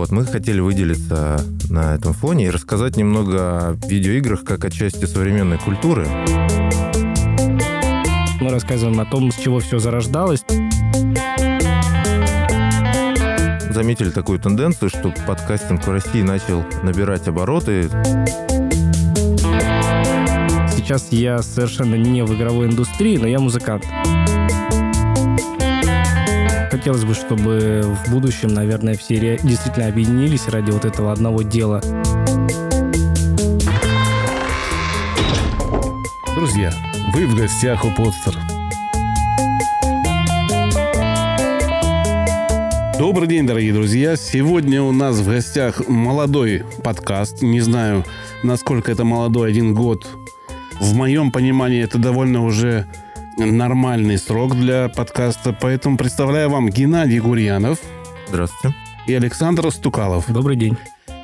Вот, мы хотели выделиться на этом фоне и рассказать немного о видеоиграх как о части современной культуры. Мы рассказываем о том, с чего все зарождалось. Заметили такую тенденцию, что подкастинг в России начал набирать обороты. Сейчас я совершенно не в игровой индустрии, но я музыкант. Хотелось бы, чтобы в будущем, наверное, все действительно объединились ради вот этого одного дела. Друзья, вы в гостях у Подстер. Добрый день, дорогие друзья. Сегодня у нас в гостях молодой подкаст. Не знаю, насколько это молодой, один год. В моем понимании это довольно уже нормальный срок для подкаста. Поэтому представляю вам Геннадий Гурьянов. Здравствуйте. И Александр Стукалов. Добрый день.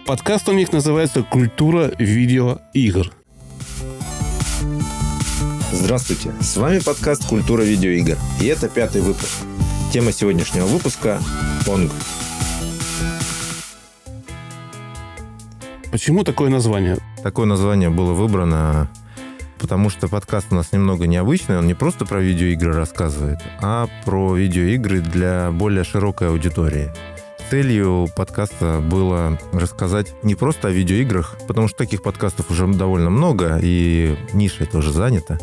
Подкаст у них называется «Культура видеоигр». Здравствуйте, с вами подкаст «Культура видеоигр». И это пятый выпуск. Тема сегодняшнего выпуска – Понг. Почему такое название? Такое название было выбрано потому что подкаст у нас немного необычный. Он не просто про видеоигры рассказывает, а про видеоигры для более широкой аудитории. Целью подкаста было рассказать не просто о видеоиграх, потому что таких подкастов уже довольно много, и ниша тоже занята.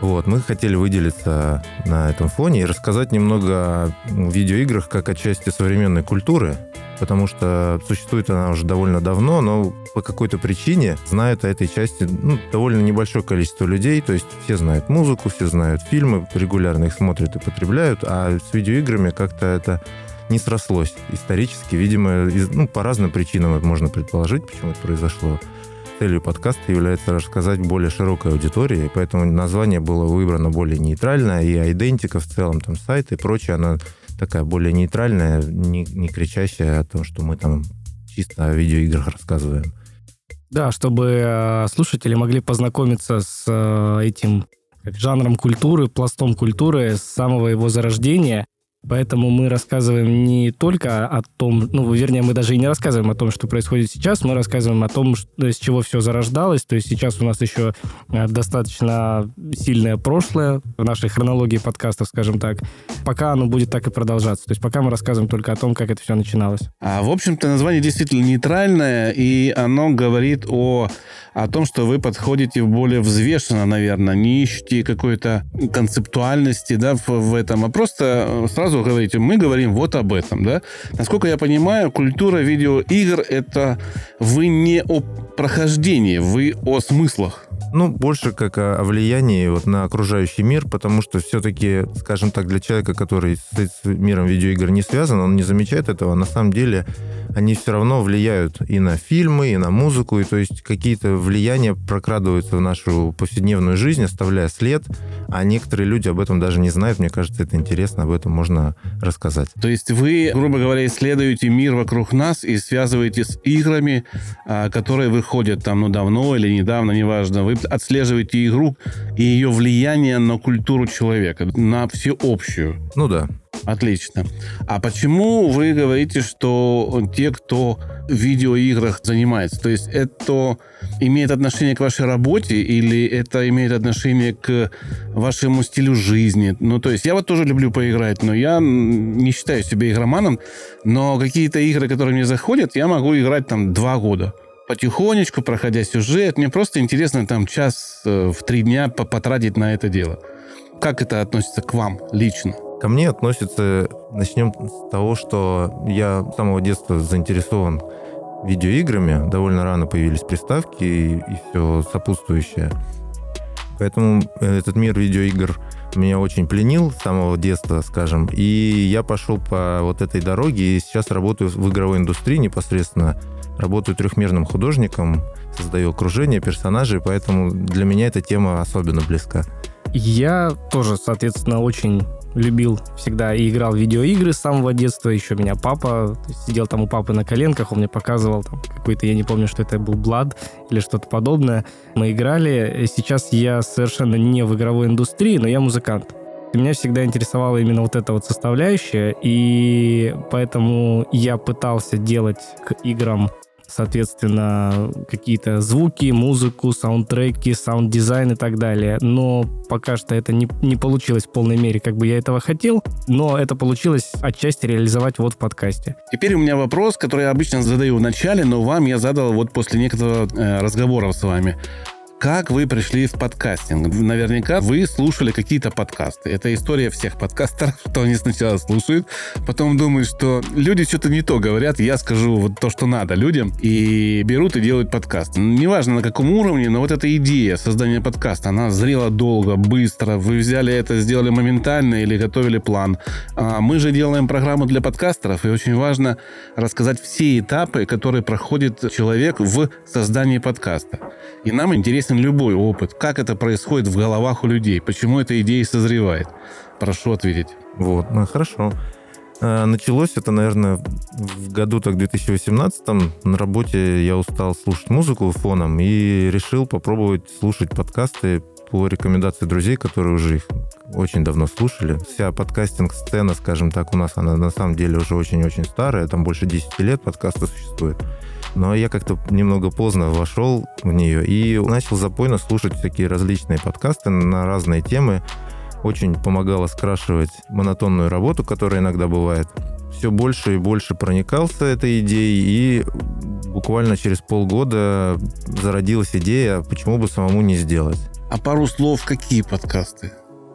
Вот, мы хотели выделиться на этом фоне и рассказать немного о видеоиграх как о части современной культуры, потому что существует она уже довольно давно, но по какой-то причине знают о этой части ну, довольно небольшое количество людей, то есть все знают музыку, все знают фильмы, регулярно их смотрят и потребляют, а с видеоиграми как-то это не срослось исторически. Видимо, из, ну, по разным причинам можно предположить, почему это произошло. Целью подкаста является рассказать более широкой аудитории, поэтому название было выбрано более нейтральное, и идентика в целом, там сайт и прочее, она такая более нейтральная, не, не кричащая о том, что мы там чисто о видеоиграх рассказываем. Да, чтобы э, слушатели могли познакомиться с э, этим жанром культуры, пластом культуры с самого его зарождения Поэтому мы рассказываем не только о том, ну, вернее, мы даже и не рассказываем о том, что происходит сейчас, мы рассказываем о том, что, с чего все зарождалось. То есть сейчас у нас еще э, достаточно сильное прошлое в нашей хронологии подкастов, скажем так. Пока оно будет так и продолжаться. То есть пока мы рассказываем только о том, как это все начиналось. А, в общем-то, название действительно нейтральное, и оно говорит о о том, что вы подходите более взвешенно, наверное, не ищете какой-то концептуальности да, в, в этом, а просто э, сразу говорите, мы говорим вот об этом. Да? Насколько я понимаю, культура видеоигр — это вы не о прохождении, вы о смыслах. Ну, больше как о, о влиянии вот на окружающий мир, потому что все-таки, скажем так, для человека, который с, с миром видеоигр не связан, он не замечает этого. На самом деле они все равно влияют и на фильмы, и на музыку, и то есть какие-то влияния прокрадываются в нашу повседневную жизнь, оставляя след, а некоторые люди об этом даже не знают. Мне кажется, это интересно, об этом можно рассказать. То есть вы, грубо говоря, исследуете мир вокруг нас и связываете с играми, а, которые выходят там, ну, давно или недавно, неважно. Вы отслеживаете игру и ее влияние на культуру человека, на всеобщую. Ну да. Отлично. А почему вы говорите, что те, кто в видеоиграх занимается, то есть это имеет отношение к вашей работе или это имеет отношение к вашему стилю жизни? Ну, то есть я вот тоже люблю поиграть, но я не считаю себя игроманом, но какие-то игры, которые мне заходят, я могу играть там два года потихонечку, проходя сюжет. Мне просто интересно там час э, в три дня потратить на это дело. Как это относится к вам лично? Ко мне относится, начнем с того, что я с самого детства заинтересован видеоиграми. Довольно рано появились приставки и, и все сопутствующее. Поэтому этот мир видеоигр меня очень пленил с самого детства, скажем. И я пошел по вот этой дороге и сейчас работаю в игровой индустрии непосредственно. Работаю трехмерным художником, создаю окружение, персонажей, поэтому для меня эта тема особенно близка. Я тоже, соответственно, очень любил всегда и играл в видеоигры с самого детства. Еще меня папа сидел там у папы на коленках, он мне показывал там какой-то, я не помню, что это был Blood или что-то подобное. Мы играли. Сейчас я совершенно не в игровой индустрии, но я музыкант. Меня всегда интересовала именно вот эта вот составляющая, и поэтому я пытался делать к играм соответственно, какие-то звуки, музыку, саундтреки, саунд-дизайн и так далее. Но пока что это не, не получилось в полной мере, как бы я этого хотел, но это получилось отчасти реализовать вот в подкасте. Теперь у меня вопрос, который я обычно задаю в начале, но вам я задал вот после некоторого э, разговора с вами. Как вы пришли в подкастинг? Наверняка вы слушали какие-то подкасты. Это история всех подкастеров, что они сначала слушают, потом думают, что люди что-то не то говорят, я скажу вот то, что надо людям, и берут и делают подкаст. Неважно на каком уровне, но вот эта идея создания подкаста, она зрела долго, быстро. Вы взяли это, сделали моментально или готовили план. А мы же делаем программу для подкастеров, и очень важно рассказать все этапы, которые проходит человек в создании подкаста. И нам интересно интересен любой опыт. Как это происходит в головах у людей? Почему эта идея созревает? Прошу ответить. Вот, ну хорошо. А, началось это, наверное, в году так 2018 на работе я устал слушать музыку фоном и решил попробовать слушать подкасты по рекомендации друзей, которые уже их очень давно слушали. Вся подкастинг-сцена, скажем так, у нас она на самом деле уже очень-очень старая, там больше 10 лет подкасты существует. Но я как-то немного поздно вошел в нее и начал запойно слушать всякие различные подкасты на разные темы. Очень помогало скрашивать монотонную работу, которая иногда бывает. Все больше и больше проникался этой идеей, и буквально через полгода зародилась идея, почему бы самому не сделать. А пару слов, какие подкасты?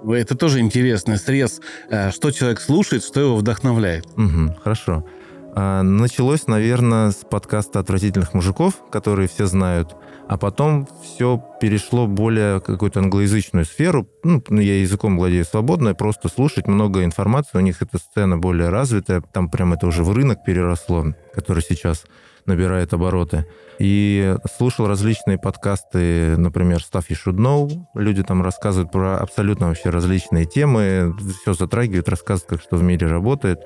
Это тоже интересный срез, э, что человек слушает, что его вдохновляет. Угу, хорошо. А, началось, наверное, с подкаста «Отвратительных мужиков», которые все знают, а потом все перешло более какую-то англоязычную сферу. Ну, я языком владею свободно, просто слушать много информации. У них эта сцена более развитая, там прям это уже в рынок переросло, который сейчас набирает обороты. И слушал различные подкасты, например, Stuff You Should Know. Люди там рассказывают про абсолютно вообще различные темы, все затрагивают, рассказывают, как что в мире работает.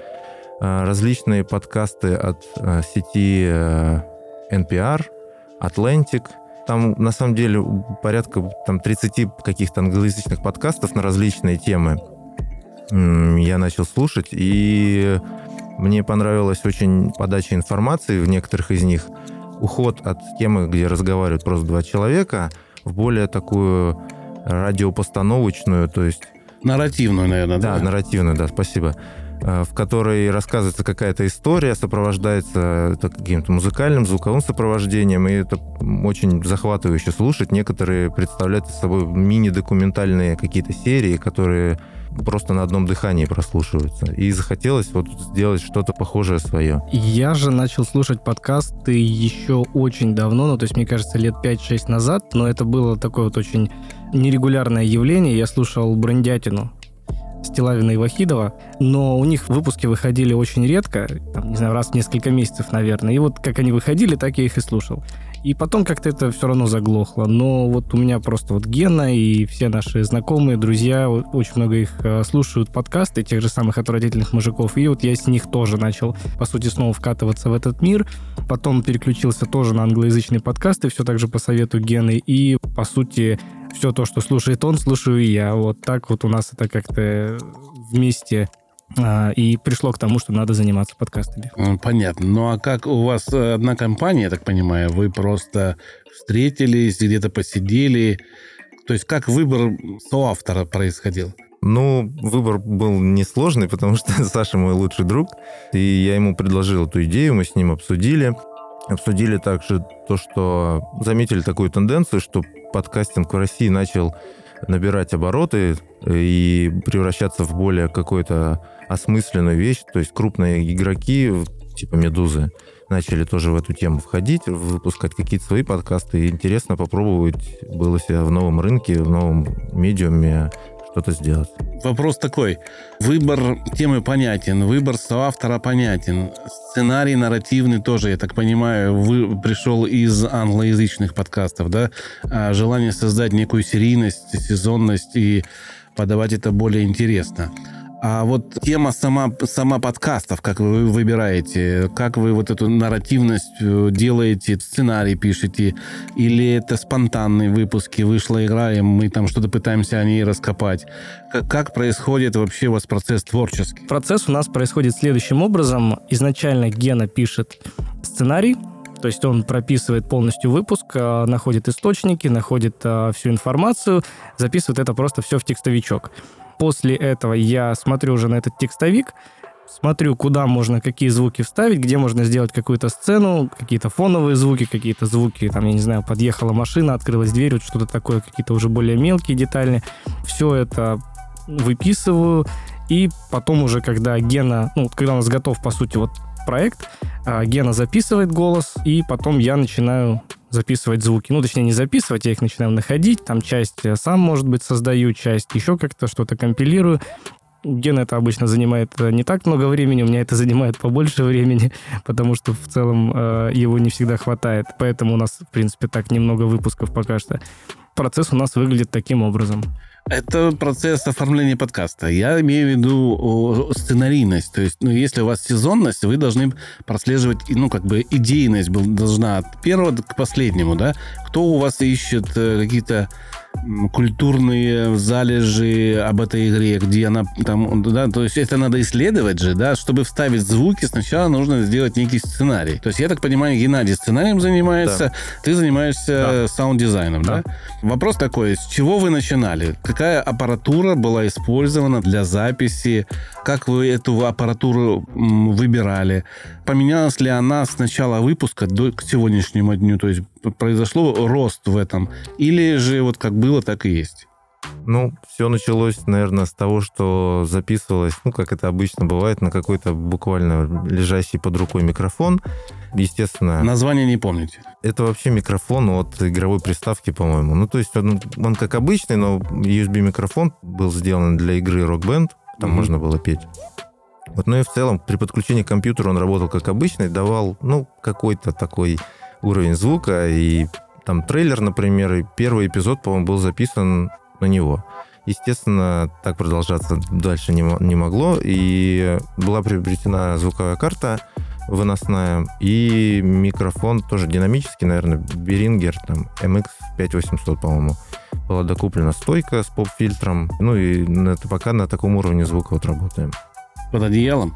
Э, различные подкасты от э, сети NPR, Atlantic. Там, на самом деле, порядка там, 30 каких-то англоязычных подкастов на различные темы я начал слушать, и мне понравилась очень подача информации в некоторых из них. Уход от темы, где разговаривают просто два человека, в более такую радиопостановочную, то есть... Нарративную, наверное, да? Да, нарративную, да, спасибо. Э, в которой рассказывается какая-то история, сопровождается каким-то музыкальным, звуковым сопровождением, и это очень захватывающе слушать. Некоторые представляют собой мини-документальные какие-то серии, которые просто на одном дыхании прослушиваются. И захотелось вот сделать что-то похожее свое. Я же начал слушать подкасты еще очень давно, ну, то есть, мне кажется, лет 5-6 назад, но это было такое вот очень нерегулярное явление. Я слушал Брендятину, Стилавина и Вахидова, но у них выпуски выходили очень редко, там, не знаю, раз в несколько месяцев, наверное. И вот как они выходили, так я их и слушал. И потом как-то это все равно заглохло. Но вот у меня просто вот Гена и все наши знакомые, друзья, очень много их э, слушают подкасты, тех же самых отвратительных мужиков. И вот я с них тоже начал, по сути, снова вкатываться в этот мир. Потом переключился тоже на англоязычные подкасты, все так же по совету Гены. И, по сути, все то, что слушает он, слушаю и я. Вот так вот у нас это как-то вместе а, и пришло к тому, что надо заниматься подкастами. Понятно. Ну а как у вас э, одна компания, я так понимаю, вы просто встретились, где-то посидели? То есть как выбор соавтора происходил? Ну, выбор был несложный, потому что Саша мой лучший друг, и я ему предложил эту идею, мы с ним обсудили. Обсудили также то, что заметили такую тенденцию, что подкастинг в России начал набирать обороты и превращаться в более какую-то осмысленную вещь. То есть крупные игроки, типа «Медузы», начали тоже в эту тему входить, выпускать какие-то свои подкасты. И интересно попробовать было себя в новом рынке, в новом медиуме что-то сделать. Вопрос такой. Выбор темы понятен, выбор соавтора понятен. Сценарий нарративный тоже, я так понимаю, вы, пришел из англоязычных подкастов, да? А желание создать некую серийность, сезонность и подавать это более интересно. А вот тема сама, сама подкастов, как вы выбираете, как вы вот эту нарративность э, делаете, сценарий пишете, или это спонтанные выпуски, вышла игра, и мы там что-то пытаемся о ней раскопать. Как, как происходит вообще у вас процесс творческий? Процесс у нас происходит следующим образом. Изначально Гена пишет сценарий, то есть он прописывает полностью выпуск, э, находит источники, находит э, всю информацию, записывает это просто все в текстовичок. После этого я смотрю уже на этот текстовик, смотрю, куда можно какие звуки вставить, где можно сделать какую-то сцену, какие-то фоновые звуки, какие-то звуки, там, я не знаю, подъехала машина, открылась дверь, вот что-то такое, какие-то уже более мелкие детали. Все это выписываю, и потом уже, когда Гена, ну, когда у нас готов, по сути, вот проект, а, Гена записывает голос, и потом я начинаю записывать звуки. Ну, точнее, не записывать, я их начинаю находить. Там часть сам, может быть, создаю, часть еще как-то что-то компилирую. Гена это обычно занимает э, не так много времени, у меня это занимает побольше времени, потому что в целом э, его не всегда хватает. Поэтому у нас, в принципе, так немного выпусков пока что. Процесс у нас выглядит таким образом. Это процесс оформления подкаста. Я имею в виду сценарийность. То есть, ну, если у вас сезонность, вы должны прослеживать, ну, как бы идейность должна от первого к последнему, да? Кто у вас ищет э, какие-то культурные залежи об этой игре, где она там, да, то есть это надо исследовать же, да, чтобы вставить звуки, сначала нужно сделать некий сценарий. То есть я так понимаю, Геннадий сценарием занимается, да. ты занимаешься да. саунд-дизайном, да. да? Вопрос такой, с чего вы начинали? Какая аппаратура была использована для записи? Как вы эту аппаратуру выбирали? Поменялась ли она с начала выпуска до к сегодняшнему дню? То есть произошло рост в этом? Или же вот как было, так и есть? Ну, все началось, наверное, с того, что записывалось, ну, как это обычно бывает, на какой-то буквально лежащий под рукой микрофон. Естественно... Название не помните? Это вообще микрофон от игровой приставки, по-моему. Ну, то есть он, он как обычный, но USB-микрофон был сделан для игры Rock Band. Там mm-hmm. можно было петь. Вот, ну и в целом при подключении к компьютеру он работал как обычный, давал, ну, какой-то такой уровень звука, и там трейлер, например, и первый эпизод, по-моему, был записан на него. Естественно, так продолжаться дальше не, не могло, и была приобретена звуковая карта выносная, и микрофон тоже динамический, наверное, Behringer, там, MX5800, по-моему. Была докуплена стойка с поп-фильтром, ну и это пока на таком уровне звука вот работаем. Под одеялом?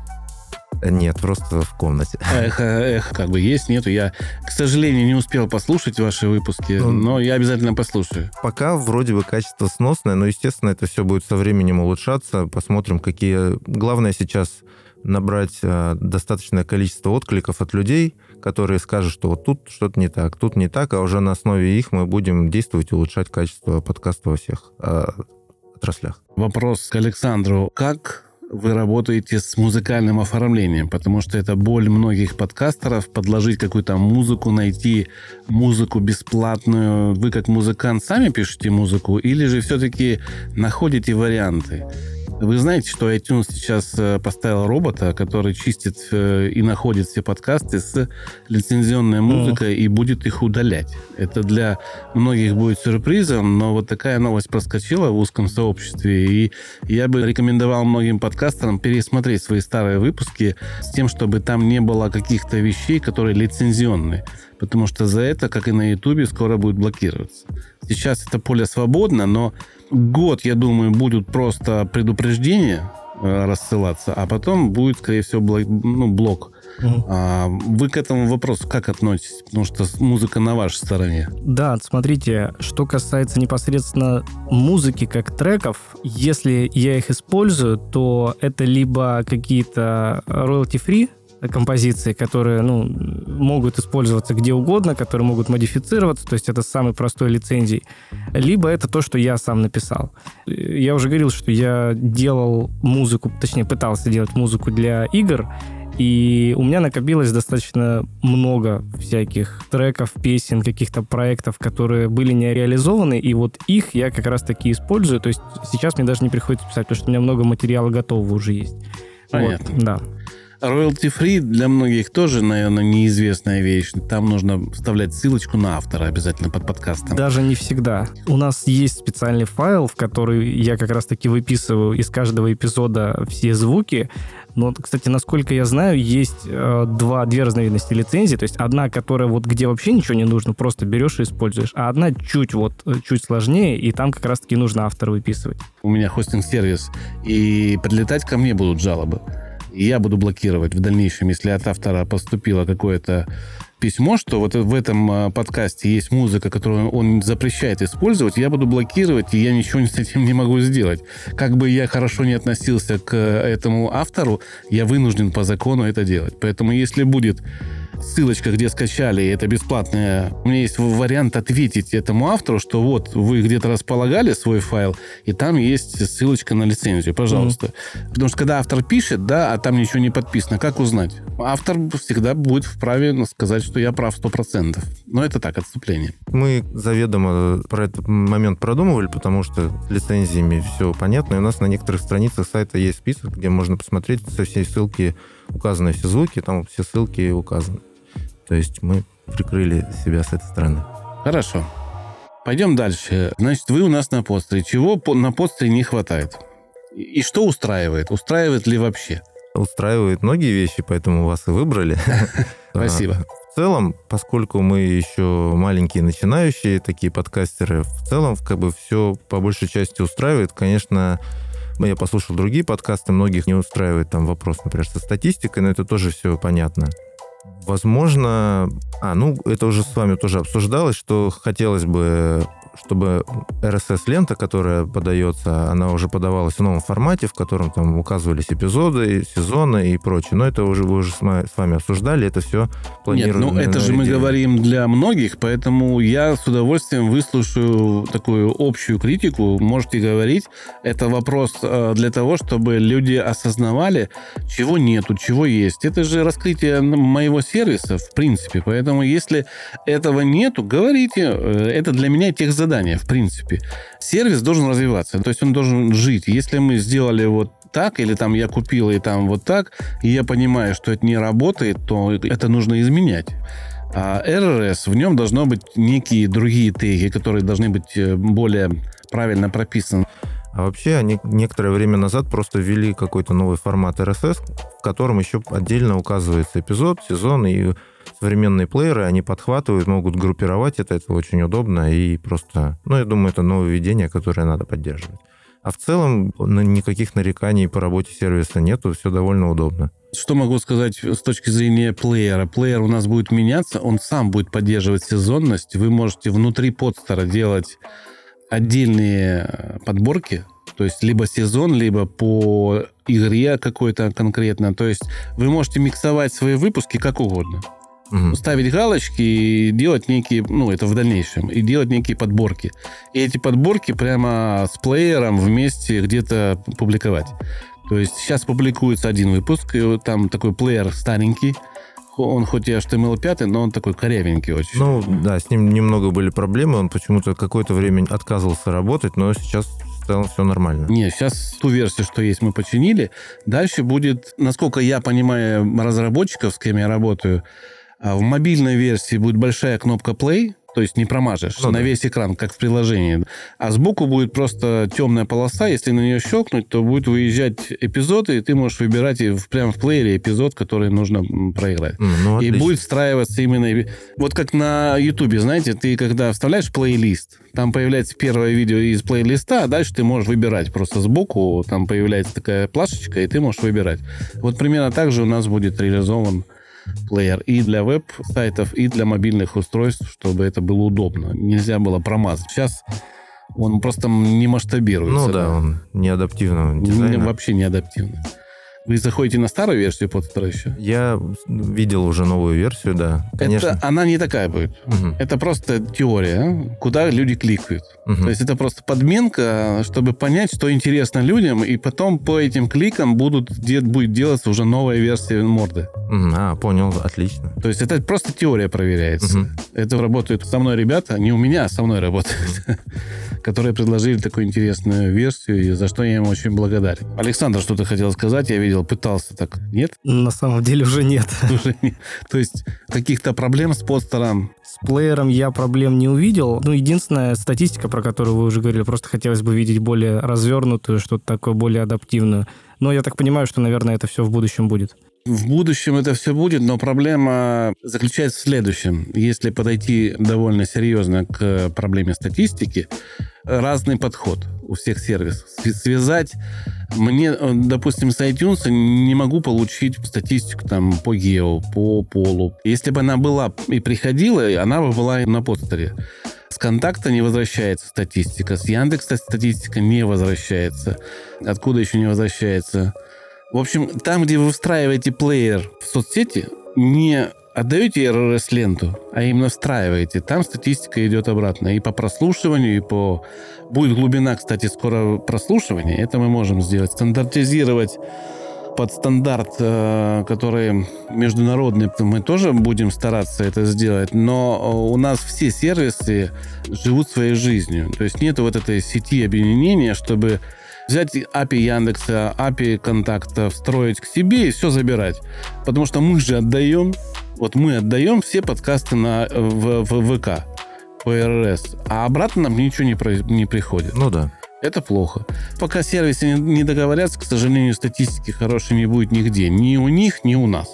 Нет, просто в комнате. Эх, эх, как бы есть, нету. Я, к сожалению, не успел послушать ваши выпуски, ну, но я обязательно послушаю. Пока вроде бы качество сносное, но, естественно, это все будет со временем улучшаться. Посмотрим, какие... Главное сейчас набрать э, достаточное количество откликов от людей, которые скажут, что вот тут что-то не так, тут не так, а уже на основе их мы будем действовать и улучшать качество подкаста во всех э, отраслях. Вопрос к Александру. Как вы работаете с музыкальным оформлением, потому что это боль многих подкастеров подложить какую-то музыку, найти музыку бесплатную. Вы как музыкант сами пишете музыку или же все-таки находите варианты? Вы знаете, что iTunes сейчас э, поставил робота, который чистит э, и находит все подкасты с лицензионной музыкой mm. и будет их удалять. Это для многих будет сюрпризом, но вот такая новость проскочила в узком сообществе, и я бы рекомендовал многим подкастерам пересмотреть свои старые выпуски с тем, чтобы там не было каких-то вещей, которые лицензионные потому что за это, как и на Ютубе, скоро будет блокироваться. Сейчас это поле свободно, но год, я думаю, будут просто предупреждения э, рассылаться, а потом будет, скорее всего, блок, ну, блок. Угу. А, вы к этому вопросу как относитесь? Потому что музыка на вашей стороне. Да, смотрите, что касается непосредственно музыки как треков, если я их использую, то это либо какие-то royalty-free композиции, которые ну, могут использоваться где угодно, которые могут модифицироваться, то есть это самый простой лицензий. Либо это то, что я сам написал. Я уже говорил, что я делал музыку, точнее пытался делать музыку для игр, и у меня накопилось достаточно много всяких треков, песен, каких-то проектов, которые были не реализованы, и вот их я как раз-таки использую. То есть сейчас мне даже не приходится писать, потому что у меня много материала готового уже есть. Понятно. Вот, да. Royalty free для многих тоже, наверное, неизвестная вещь. Там нужно вставлять ссылочку на автора обязательно под подкастом. Даже не всегда. У нас есть специальный файл, в который я как раз-таки выписываю из каждого эпизода все звуки. Но, кстати, насколько я знаю, есть э, два, две разновидности лицензий. То есть одна, которая вот где вообще ничего не нужно, просто берешь и используешь. А одна чуть вот, э, чуть сложнее, и там как раз-таки нужно автора выписывать. У меня хостинг-сервис, и подлетать ко мне будут жалобы. И я буду блокировать в дальнейшем, если от автора поступило какое-то письмо, что вот в этом а, подкасте есть музыка, которую он запрещает использовать, я буду блокировать, и я ничего с этим не могу сделать. Как бы я хорошо не относился к этому автору, я вынужден по закону это делать. Поэтому если будет ссылочка, где скачали, это бесплатная. У меня есть вариант ответить этому автору, что вот вы где-то располагали свой файл, и там есть ссылочка на лицензию, пожалуйста. Mm-hmm. Потому что когда автор пишет, да, а там ничего не подписано, как узнать? Автор всегда будет вправе сказать, что я прав 100%. Но это так, отступление. Мы заведомо про этот момент продумывали, потому что с лицензиями все понятно, и у нас на некоторых страницах сайта есть список, где можно посмотреть со всей ссылки указаны все звуки, там все ссылки указаны. То есть мы прикрыли себя с этой стороны. Хорошо. Пойдем дальше. Значит, вы у нас на постере. Чего на постере не хватает? И что устраивает? Устраивает ли вообще? Устраивает многие вещи, поэтому вас и выбрали. Спасибо. В целом, поскольку мы еще маленькие начинающие, такие подкастеры, в целом как бы все по большей части устраивает. Конечно, я послушал другие подкасты, многих не устраивает там вопрос, например, со статистикой, но это тоже все понятно. Возможно, а, ну, это уже с вами тоже обсуждалось, что хотелось бы чтобы RSS-лента, которая подается, она уже подавалась в новом формате, в котором там указывались эпизоды, сезоны и прочее. Но это уже вы уже с вами обсуждали, это все планируется. Нет, ну это же мы говорим для многих, поэтому я с удовольствием выслушаю такую общую критику. Можете говорить. Это вопрос э, для того, чтобы люди осознавали, чего нету, чего есть. Это же раскрытие моего сервиса, в принципе. Поэтому если этого нету, говорите. Э, это для меня тех задание, в принципе. Сервис должен развиваться, то есть он должен жить. Если мы сделали вот так, или там я купил и там вот так, и я понимаю, что это не работает, то это нужно изменять. А RRS, в нем должно быть некие другие теги, которые должны быть э, более правильно прописаны. А вообще они некоторое время назад просто ввели какой-то новый формат RSS, в котором еще отдельно указывается эпизод, сезон и современные плееры, они подхватывают, могут группировать это, это очень удобно и просто, ну, я думаю, это нововведение, которое надо поддерживать. А в целом никаких нареканий по работе сервиса нету, все довольно удобно. Что могу сказать с точки зрения плеера? Плеер у нас будет меняться, он сам будет поддерживать сезонность. Вы можете внутри подстера делать отдельные подборки, то есть либо сезон, либо по игре какой-то конкретно. То есть вы можете миксовать свои выпуски как угодно угу. ставить галочки и делать некие, ну, это в дальнейшем, и делать некие подборки. И эти подборки прямо с плеером вместе где-то публиковать. То есть сейчас публикуется один выпуск, и вот там такой плеер старенький, он хоть и HTML5, но он такой корявенький очень. Ну, да, с ним немного были проблемы, он почему-то какое-то время отказывался работать, но сейчас целом все нормально. Не, сейчас ту версию, что есть, мы починили. Дальше будет, насколько я понимаю разработчиков, с кем я работаю, а в мобильной версии будет большая кнопка play, то есть не промажешь ну, на да. весь экран, как в приложении. А сбоку будет просто темная полоса. Если на нее щелкнуть, то будет выезжать эпизоды, и ты можешь выбирать и прямо в плеере эпизод, который нужно проиграть. Mm, ну, и будет встраиваться именно... Вот как на Ютубе, знаете, ты когда вставляешь плейлист, там появляется первое видео из плейлиста, а дальше ты можешь выбирать. Просто сбоку там появляется такая плашечка, и ты можешь выбирать. Вот примерно так же у нас будет реализован плеер и для веб-сайтов, и для мобильных устройств, чтобы это было удобно. Нельзя было промазать. Сейчас он просто не масштабируется. Ну да, он не адаптивного дизайна. Вообще не адаптивный. Вы заходите на старую версию подстера еще? Я видел уже новую версию, да. Конечно. Это, она не такая будет. Угу. Это просто теория, куда люди кликают. Угу. То есть это просто подменка, чтобы понять, что интересно людям, и потом по этим кликам будут, будет делаться уже новая версия морды. Угу. А, понял, отлично. То есть это просто теория проверяется. Угу. Это работают со мной ребята, не у меня, а со мной работают, которые предложили такую интересную версию, и за что я им очень благодарен. Александр, что ты хотел сказать? Я видел видел, пытался так. Нет? На самом деле уже нет. Уже нет. То есть каких-то проблем с постером? С плеером я проблем не увидел. Ну, единственная статистика, про которую вы уже говорили, просто хотелось бы видеть более развернутую, что-то такое более адаптивную. Но я так понимаю, что, наверное, это все в будущем будет. В будущем это все будет, но проблема заключается в следующем. Если подойти довольно серьезно к проблеме статистики, разный подход у всех сервисов. Связать мне, допустим, с iTunes не могу получить статистику там по гео, по полу. Если бы она была и приходила, она бы была на постере. С контакта не возвращается статистика, с Яндекса статистика не возвращается. Откуда еще не возвращается? В общем, там, где вы встраиваете плеер в соцсети, не отдаете RRS-ленту, а именно встраиваете. Там статистика идет обратно. И по прослушиванию, и по... Будет глубина, кстати, скоро прослушивания. Это мы можем сделать. Стандартизировать под стандарт, э, который международный, мы тоже будем стараться это сделать, но у нас все сервисы живут своей жизнью. То есть нет вот этой сети объединения, чтобы взять API Яндекса, API контакта, встроить к себе и все забирать. Потому что мы же отдаем, вот мы отдаем все подкасты на, в, в ВК по РРС, а обратно нам ничего не, про, не приходит. Ну да. Это плохо. Пока сервисы не договорятся, к сожалению, статистики хорошей не будет нигде. Ни у них, ни у нас.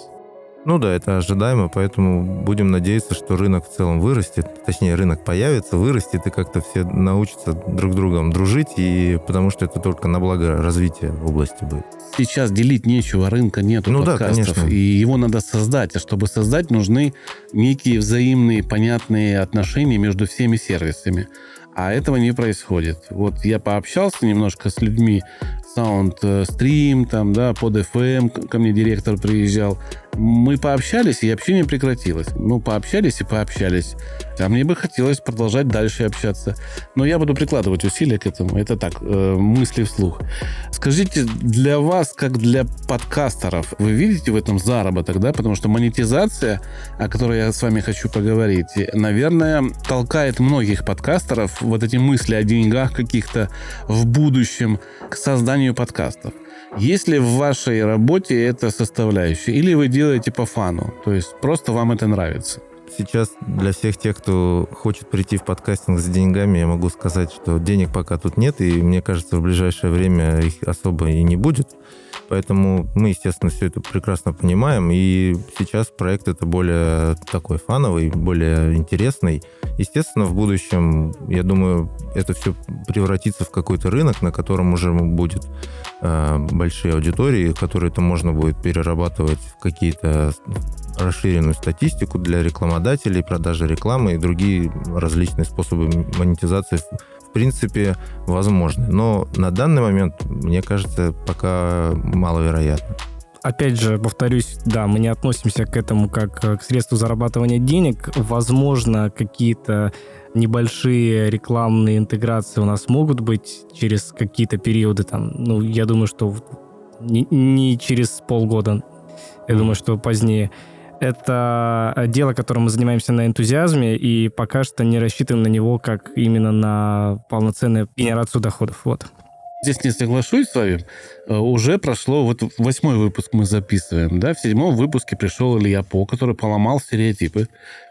Ну да, это ожидаемо, поэтому будем надеяться, что рынок в целом вырастет, точнее, рынок появится, вырастет, и как-то все научатся друг с другом дружить, и потому что это только на благо развития в области будет. Сейчас делить нечего, рынка нету ну подкастов, да, конечно. и его надо создать, а чтобы создать, нужны некие взаимные понятные отношения между всеми сервисами. А этого не происходит. Вот я пообщался немножко с людьми, Soundstream, там, да, под FM, ко мне директор приезжал. Мы пообщались, и общение прекратилось. Ну, пообщались и пообщались. А мне бы хотелось продолжать дальше общаться. Но я буду прикладывать усилия к этому. Это так, э, мысли вслух. Скажите, для вас, как для подкастеров, вы видите в этом заработок, да? Потому что монетизация, о которой я с вами хочу поговорить, наверное, толкает многих подкастеров вот эти мысли о деньгах каких-то в будущем к созданию подкастов. Есть ли в вашей работе эта составляющая? Или вы делаете по фану? То есть просто вам это нравится? Сейчас для всех тех, кто хочет прийти в подкастинг с деньгами, я могу сказать, что денег пока тут нет, и мне кажется, в ближайшее время их особо и не будет. Поэтому мы, естественно, все это прекрасно понимаем. И сейчас проект это более такой фановый, более интересный. Естественно, в будущем, я думаю, это все превратится в какой-то рынок, на котором уже будет э, большие аудитории, которые это можно будет перерабатывать в какие-то расширенную статистику для рекламодателей, продажи рекламы и другие различные способы монетизации в принципе, возможны. Но на данный момент, мне кажется, пока маловероятно. Опять же, повторюсь, да, мы не относимся к этому как к средству зарабатывания денег. Возможно, какие-то небольшие рекламные интеграции у нас могут быть через какие-то периоды. Там, ну, я думаю, что не, не через полгода, я думаю, что позднее. Это дело, которым мы занимаемся на энтузиазме, и пока что не рассчитываем на него как именно на полноценную генерацию доходов. Вот. Здесь не соглашусь с вами. Э, уже прошло, вот восьмой выпуск мы записываем, да, в седьмом выпуске пришел Илья По, который поломал стереотипы.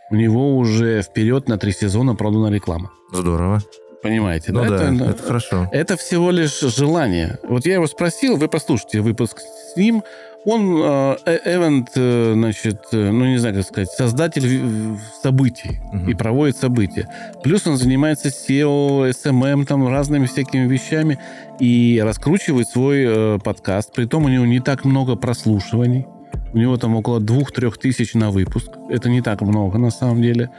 У него уже вперед на три сезона продана реклама. Здорово. Понимаете, ну да? да? Это, это хорошо. Это всего лишь желание. Вот я его спросил, вы послушайте выпуск с ним, он э, э, значит, э, ну не знаю, как сказать, создатель событий угу. и проводит события. Плюс он занимается SEO, SMM, там разными всякими вещами и раскручивает свой подкаст. Притом у него не так много прослушиваний. У него там около двух-трех тысяч на выпуск. Это не так много на самом деле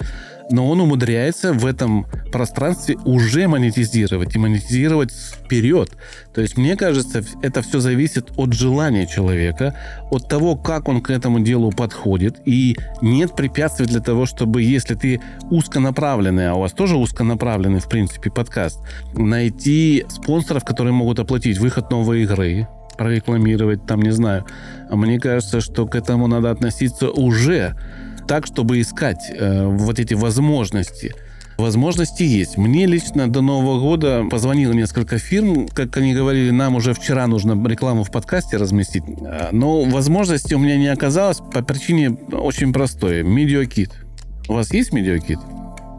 но он умудряется в этом пространстве уже монетизировать и монетизировать вперед. То есть, мне кажется, это все зависит от желания человека, от того, как он к этому делу подходит. И нет препятствий для того, чтобы, если ты узконаправленный, а у вас тоже узконаправленный, в принципе, подкаст, найти спонсоров, которые могут оплатить выход новой игры, прорекламировать, там, не знаю. А мне кажется, что к этому надо относиться уже так, чтобы искать э, вот эти возможности. Возможности есть. Мне лично до Нового года позвонило несколько фирм. Как они говорили, нам уже вчера нужно рекламу в подкасте разместить. А, Но возможности у меня не оказалось по причине очень простой. Медиакит. У вас есть медиакит?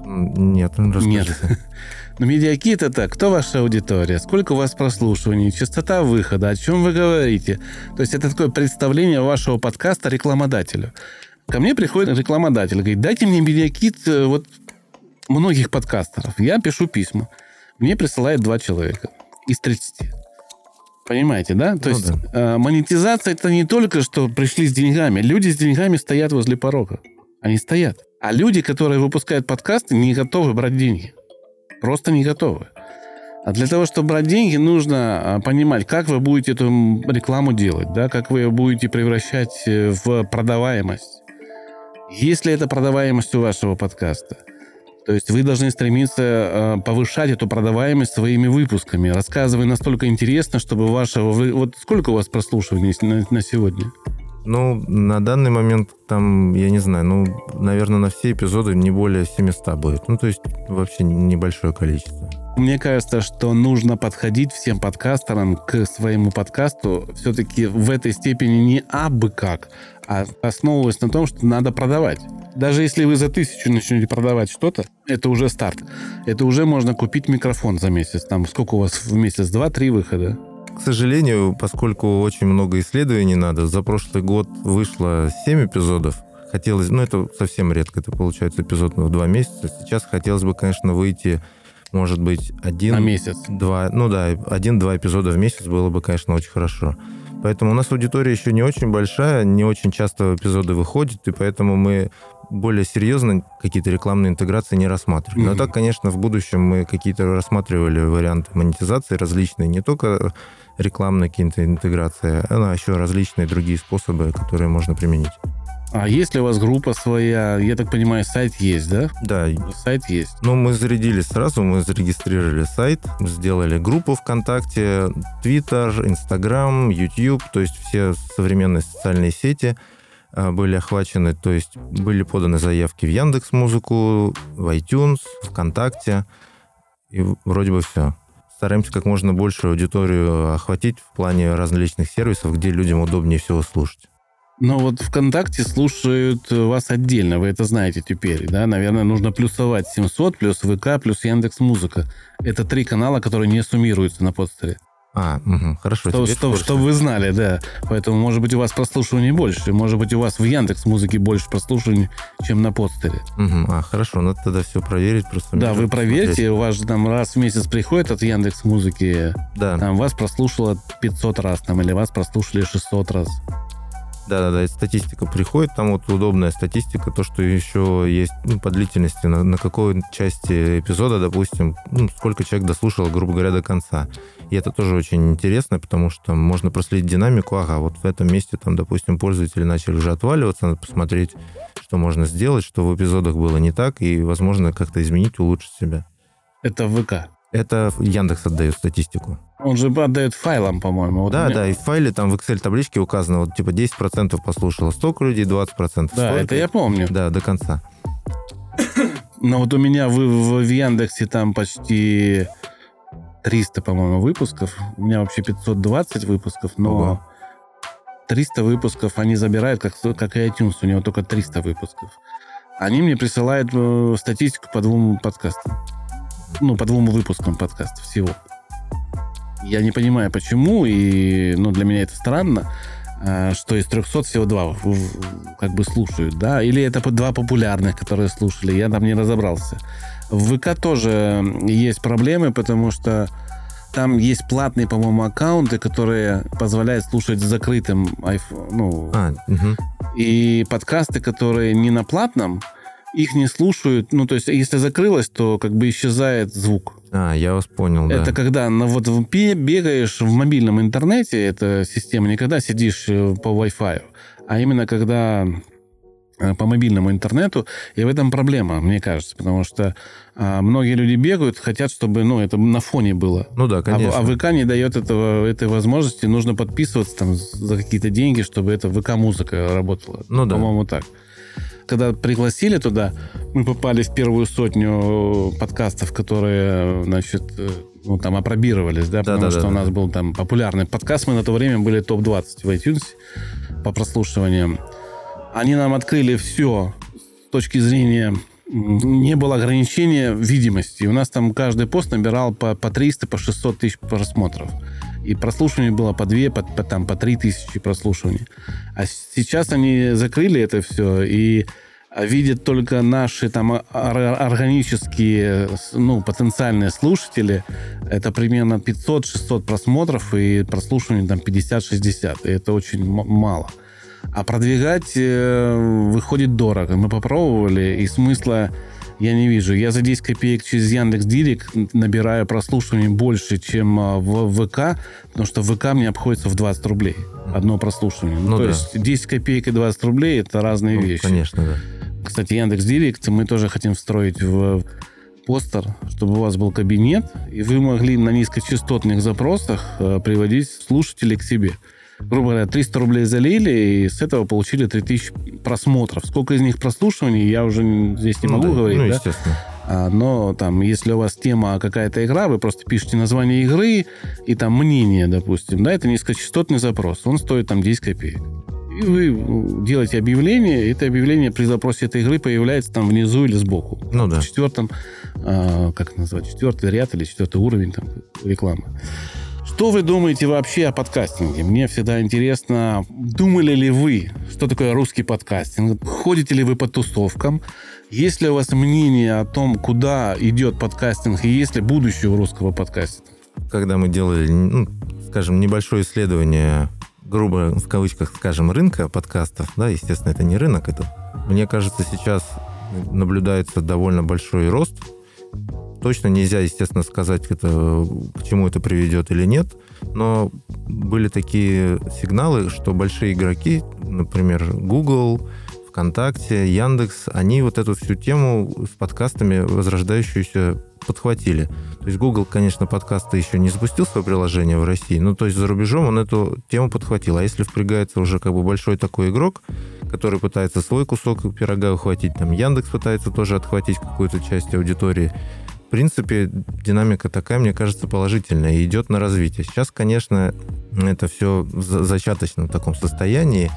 Нет, ну, расскажите. Нет. Но медиакит это кто ваша аудитория, сколько у вас прослушиваний, частота выхода, о чем вы говорите. То есть это такое представление вашего подкаста рекламодателю. Ко мне приходит рекламодатель, говорит, дайте мне медиакит э, вот многих подкастеров. Я пишу письма. Мне присылает два человека из 30. Понимаете, да? То Ну есть э, монетизация это не только, что пришли с деньгами. Люди с деньгами стоят возле порога. Они стоят. А люди, которые выпускают подкасты, не готовы брать деньги. Просто не готовы. А для того, чтобы брать деньги, нужно а, понимать, как вы будете эту рекламу делать, да, как вы ее будете превращать э, в продаваемость. Есть ли это продаваемость у вашего подкаста? То есть вы должны стремиться э, повышать эту продаваемость своими выпусками, рассказывая настолько интересно, чтобы вашего... Вот сколько у вас прослушиваний на, на сегодня? Ну, на данный момент там, я не знаю, ну, наверное, на все эпизоды не более 700 будет. Ну, то есть вообще небольшое количество. Мне кажется, что нужно подходить всем подкастерам к своему подкасту все-таки в этой степени не абы как, а основываясь на том, что надо продавать. Даже если вы за тысячу начнете продавать что-то, это уже старт. Это уже можно купить микрофон за месяц. Там сколько у вас в месяц? Два-три выхода. К сожалению, поскольку очень много исследований надо, за прошлый год вышло 7 эпизодов. Хотелось, ну это совсем редко, это получается эпизод в два месяца. Сейчас хотелось бы, конечно, выйти, может быть, один... На месяц. Два, ну да, один-два эпизода в месяц было бы, конечно, очень хорошо. Поэтому у нас аудитория еще не очень большая, не очень часто эпизоды выходят, и поэтому мы более серьезно какие-то рекламные интеграции не рассматриваем. Но Мгм. так, конечно, в будущем мы какие-то рассматривали варианты монетизации различные, не только рекламные какие-то интеграции, а еще различные другие способы, которые можно применить. А есть ли у вас группа своя? Я так понимаю, сайт есть, да? Да, Сайт есть. Ну, мы зарядились сразу, мы зарегистрировали сайт, сделали группу ВКонтакте, Твиттер, Инстаграм, YouTube, то есть все современные социальные сети а, были охвачены, то есть были поданы заявки в Яндекс Музыку, в iTunes, ВКонтакте, и вроде бы все. Стараемся как можно большую аудиторию охватить в плане различных сервисов, где людям удобнее всего слушать. Но вот ВКонтакте слушают вас отдельно, вы это знаете теперь, да? Наверное, нужно плюсовать 700, плюс ВК, плюс Яндекс Музыка. Это три канала, которые не суммируются на подстере. А, мгм, хорошо. Что, что, чтобы вы знали, да. Поэтому, может быть, у вас прослушиваний больше. Может быть, у вас в Яндекс Музыке больше прослушиваний, чем на подстере. Мгм, А, хорошо, надо тогда все проверить. Просто Да, вы проверьте, посмотреть. у вас же там раз в месяц приходит от Яндекс Музыки, Да. там вас прослушало 500 раз, там, или вас прослушали 600 раз. Да, да, да, статистика приходит, там вот удобная статистика, то, что еще есть ну, по длительности, на, на какой части эпизода, допустим, ну, сколько человек дослушал, грубо говоря, до конца. И это тоже очень интересно, потому что можно проследить динамику, ага, вот в этом месте, там, допустим, пользователи начали уже отваливаться, надо посмотреть, что можно сделать, что в эпизодах было не так, и, возможно, как-то изменить, улучшить себя. Это ВК. Это Яндекс отдает статистику. Он же отдает файлам, по-моему. Вот да, меня- да, и в файле там в Excel-табличке указано, вот типа 10% послушало столько людей, 20% Да, это я помню. Да, до конца. Но вот у меня в, в, в Яндексе там почти 300, по-моему, выпусков. У меня вообще 520 выпусков, но Ого. 300 выпусков они забирают, как, как и iTunes, у него только 300 выпусков. Они мне присылают э, статистику по двум подкастам. Ну, по двум выпускам подкаста всего. Я не понимаю, почему, и ну, для меня это странно, э, что из 300 всего два как бы слушают, да, или это два популярных, которые слушали, я там не разобрался. В ВК тоже есть проблемы, потому что там есть платные, по-моему, аккаунты, которые позволяют слушать с закрытым iPhone, ну, А, мгм. и подкасты, которые не на платном, их не слушают. Ну, то есть, если закрылось, то как бы исчезает звук. а, я вас понял, да. Это когда на, вот в- бе- бегаешь в мобильном интернете, эта система, не когда сидишь э, по Wi-Fi, а именно когда э, по мобильному интернету, и в этом проблема, мне кажется, потому что а, многие люди бегают, хотят, чтобы ну, это на фоне было. Ну да, А, в- конечно. а ВК не дает этого, этой возможности, нужно подписываться там за какие-то деньги, чтобы эта ВК-музыка работала. Ну да. По-моему, так. Когда пригласили туда, мы попали в первую сотню подкастов, которые, значит, э, ну, там опробировались, да, потому Да-да-да. что у нас был там популярный подкаст. Мы на то время были топ-20 в iTunes по прослушиваниям. Они нам открыли все с точки зрения не было ограничения видимости. У нас там каждый пост набирал по, по 300, по 600 тысяч просмотров. И прослушиваний было по 2, по, по, там, по 3 тысячи прослушиваний. А сейчас они закрыли это все и а, видят только наши там ор- органические, ну, потенциальные слушатели. Это примерно 500-600 просмотров и прослушиваний там 50-60. И это очень мало. А продвигать э, выходит дорого. Мы попробовали, и смысла я не вижу. Я за 10 копеек через Яндекс Директ набираю прослушиваний больше, чем а, в ВК, потому что в ВК мне обходится в 20 рублей одно прослушивание. Ну, Ну то да. есть 10 копеек и 20 рублей это разные Ну, вещи. Конечно, да. Кстати, Яндекс Директ мы тоже хотим встроить в постер, чтобы у вас был кабинет, и вы могли на низкочастотных запросах э, приводить слушателей к себе. Грубо говоря, 300 рублей залили, и с этого получили 3000 просмотров. Сколько из них прослушиваний, я уже здесь не Ну могу да, говорить, Ну, да? естественно. А, но там, если у вас тема какая-то игра, вы просто пишете название игры и там мнение, допустим, да, это низкочастотный запрос, он стоит там 10 копеек. И вы ну, делаете объявление, и это объявление при запросе этой игры появляется там внизу или сбоку. Ну да. В четвертом, а, как это назвать, четвертый ряд или четвертый уровень там рекламы. Что вы думаете вообще о подкастинге? Мне всегда интересно, думали ли вы, что такое русский подкастинг? Ходите ли вы по тусовкам? Есть ли у вас мнение о том, куда идет подкастинг, и есть ли будущее у русского подкастинга? Когда мы делали, ну, скажем, небольшое исследование, грубо в кавычках, скажем, рынка подкастов, да, естественно, это не рынок, это, мне кажется, сейчас наблюдается довольно большой рост. Точно нельзя, естественно, сказать, это, к чему это приведет или нет, но были такие сигналы, что большие игроки, например, Google, ВКонтакте, Яндекс, они вот эту всю тему с подкастами возрождающуюся подхватили. То есть Google, конечно, подкасты еще не запустил свое приложение в России, но то есть за рубежом он эту тему подхватил. А если впрягается уже как бы большой такой игрок, который пытается свой кусок пирога ухватить, там Яндекс пытается тоже отхватить какую-то часть аудитории, в принципе, динамика такая, мне кажется, положительная и идет на развитие. Сейчас, конечно, это все в за- зачаточном таком состоянии.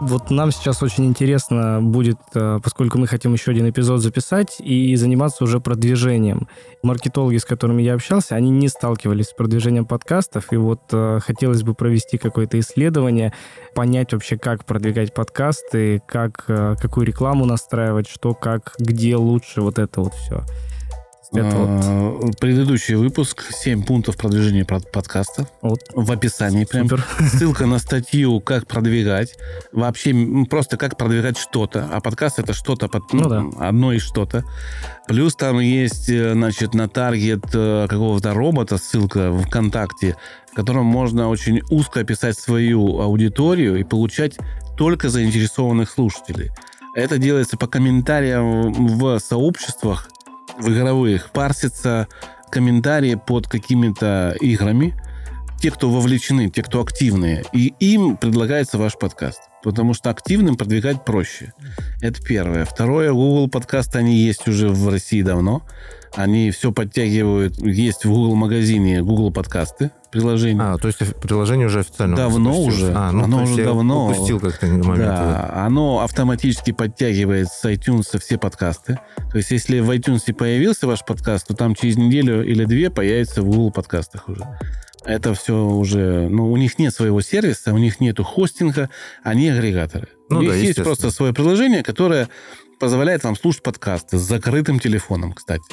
Вот нам сейчас очень интересно будет, э, поскольку мы хотим еще один эпизод записать и заниматься уже продвижением. Маркетологи, с которыми я общался, они не сталкивались с продвижением подкастов, и вот э, хотелось бы провести какое-то исследование, понять вообще, как продвигать подкасты, как, э, какую рекламу настраивать, что, как, где лучше, вот это вот все. Это вот, А, Предыдущий выпуск «7 пунктов продвижения под- подкаста». вот В описании прям. супер. Ссылка на статью «Как продвигать». Вообще просто как продвигать что-то. А подкаст это что-то, под- Ну да. одно из что-то. Плюс там есть, э, значит, на таргет э, какого-то робота ссылка в ВКонтакте, в котором можно очень узко описать свою аудиторию и получать только заинтересованных слушателей. Это делается по комментариям в сообществах, в игровых. Парсятся комментарии под какими-то играми, те, кто вовлечены, те, кто активные, и им предлагается ваш подкаст. Потому что активным продвигать проще. Это первое. Второе, Google подкасты, они есть уже в России давно. Они все подтягивают. Есть в Google магазине Google подкасты, приложение. А, то есть приложение уже официально Давно запустилось. уже. А, ну, Оно уже давно. упустил как-то момент. Да, оно автоматически подтягивает с iTunes все подкасты. То есть, если в iTunes появился ваш подкаст, то там через неделю или две появится в Google подкастах уже. Это все уже... Ну, у них нет своего сервиса, у них нету хостинга, они агрегаторы. Ну у них да, есть просто свое приложение, которое позволяет вам слушать подкасты с закрытым телефоном, кстати.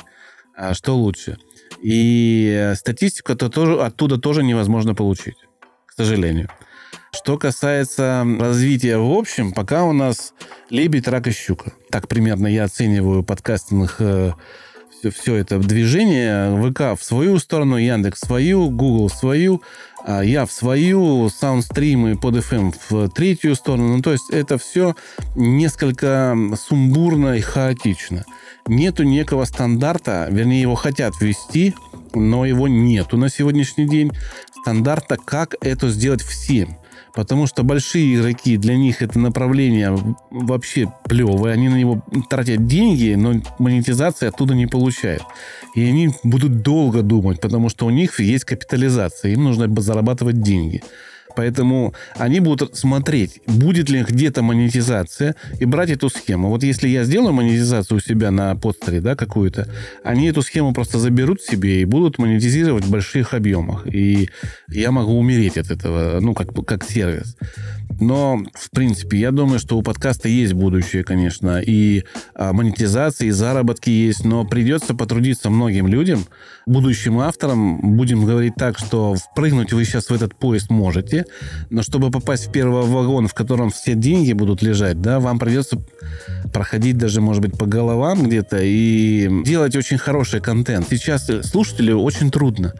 А что лучше? И э, статистику -то тоже, оттуда тоже невозможно получить, к сожалению. Что касается развития в общем, пока у нас лебедь, рак и щука. Так примерно я оцениваю подкастинг э, все, все это движение. ВК в свою сторону, Яндекс в свою, Google в свою, а я в свою, саундстримы под FM в третью сторону. Ну, то есть это все несколько сумбурно и хаотично. Нету некого стандарта, вернее, его хотят ввести, но его нету на сегодняшний день. Стандарта, как это сделать всем. Потому что большие игроки, для них это направление вообще плевое. Они на него тратят деньги, но монетизация оттуда не получают. И они будут долго думать, потому что у них есть капитализация. Им нужно зарабатывать деньги. Поэтому они будут смотреть, будет ли где-то монетизация, и брать эту схему. Вот если я сделаю монетизацию у себя на постере, да, какую-то, они эту схему просто заберут себе и будут монетизировать в больших объемах. И я могу умереть от этого, ну, как, как сервис. Но, в принципе, я думаю, что у подкаста есть будущее, конечно, и а, монетизация, и заработки есть, но придется потрудиться многим людям, будущим авторам, будем говорить так, что впрыгнуть вы сейчас в этот поезд можете, но чтобы попасть в первый вагон, в котором все деньги будут лежать, да, вам придется проходить даже, может быть, по головам где-то и делать очень хороший контент. Сейчас слушателю очень трудно.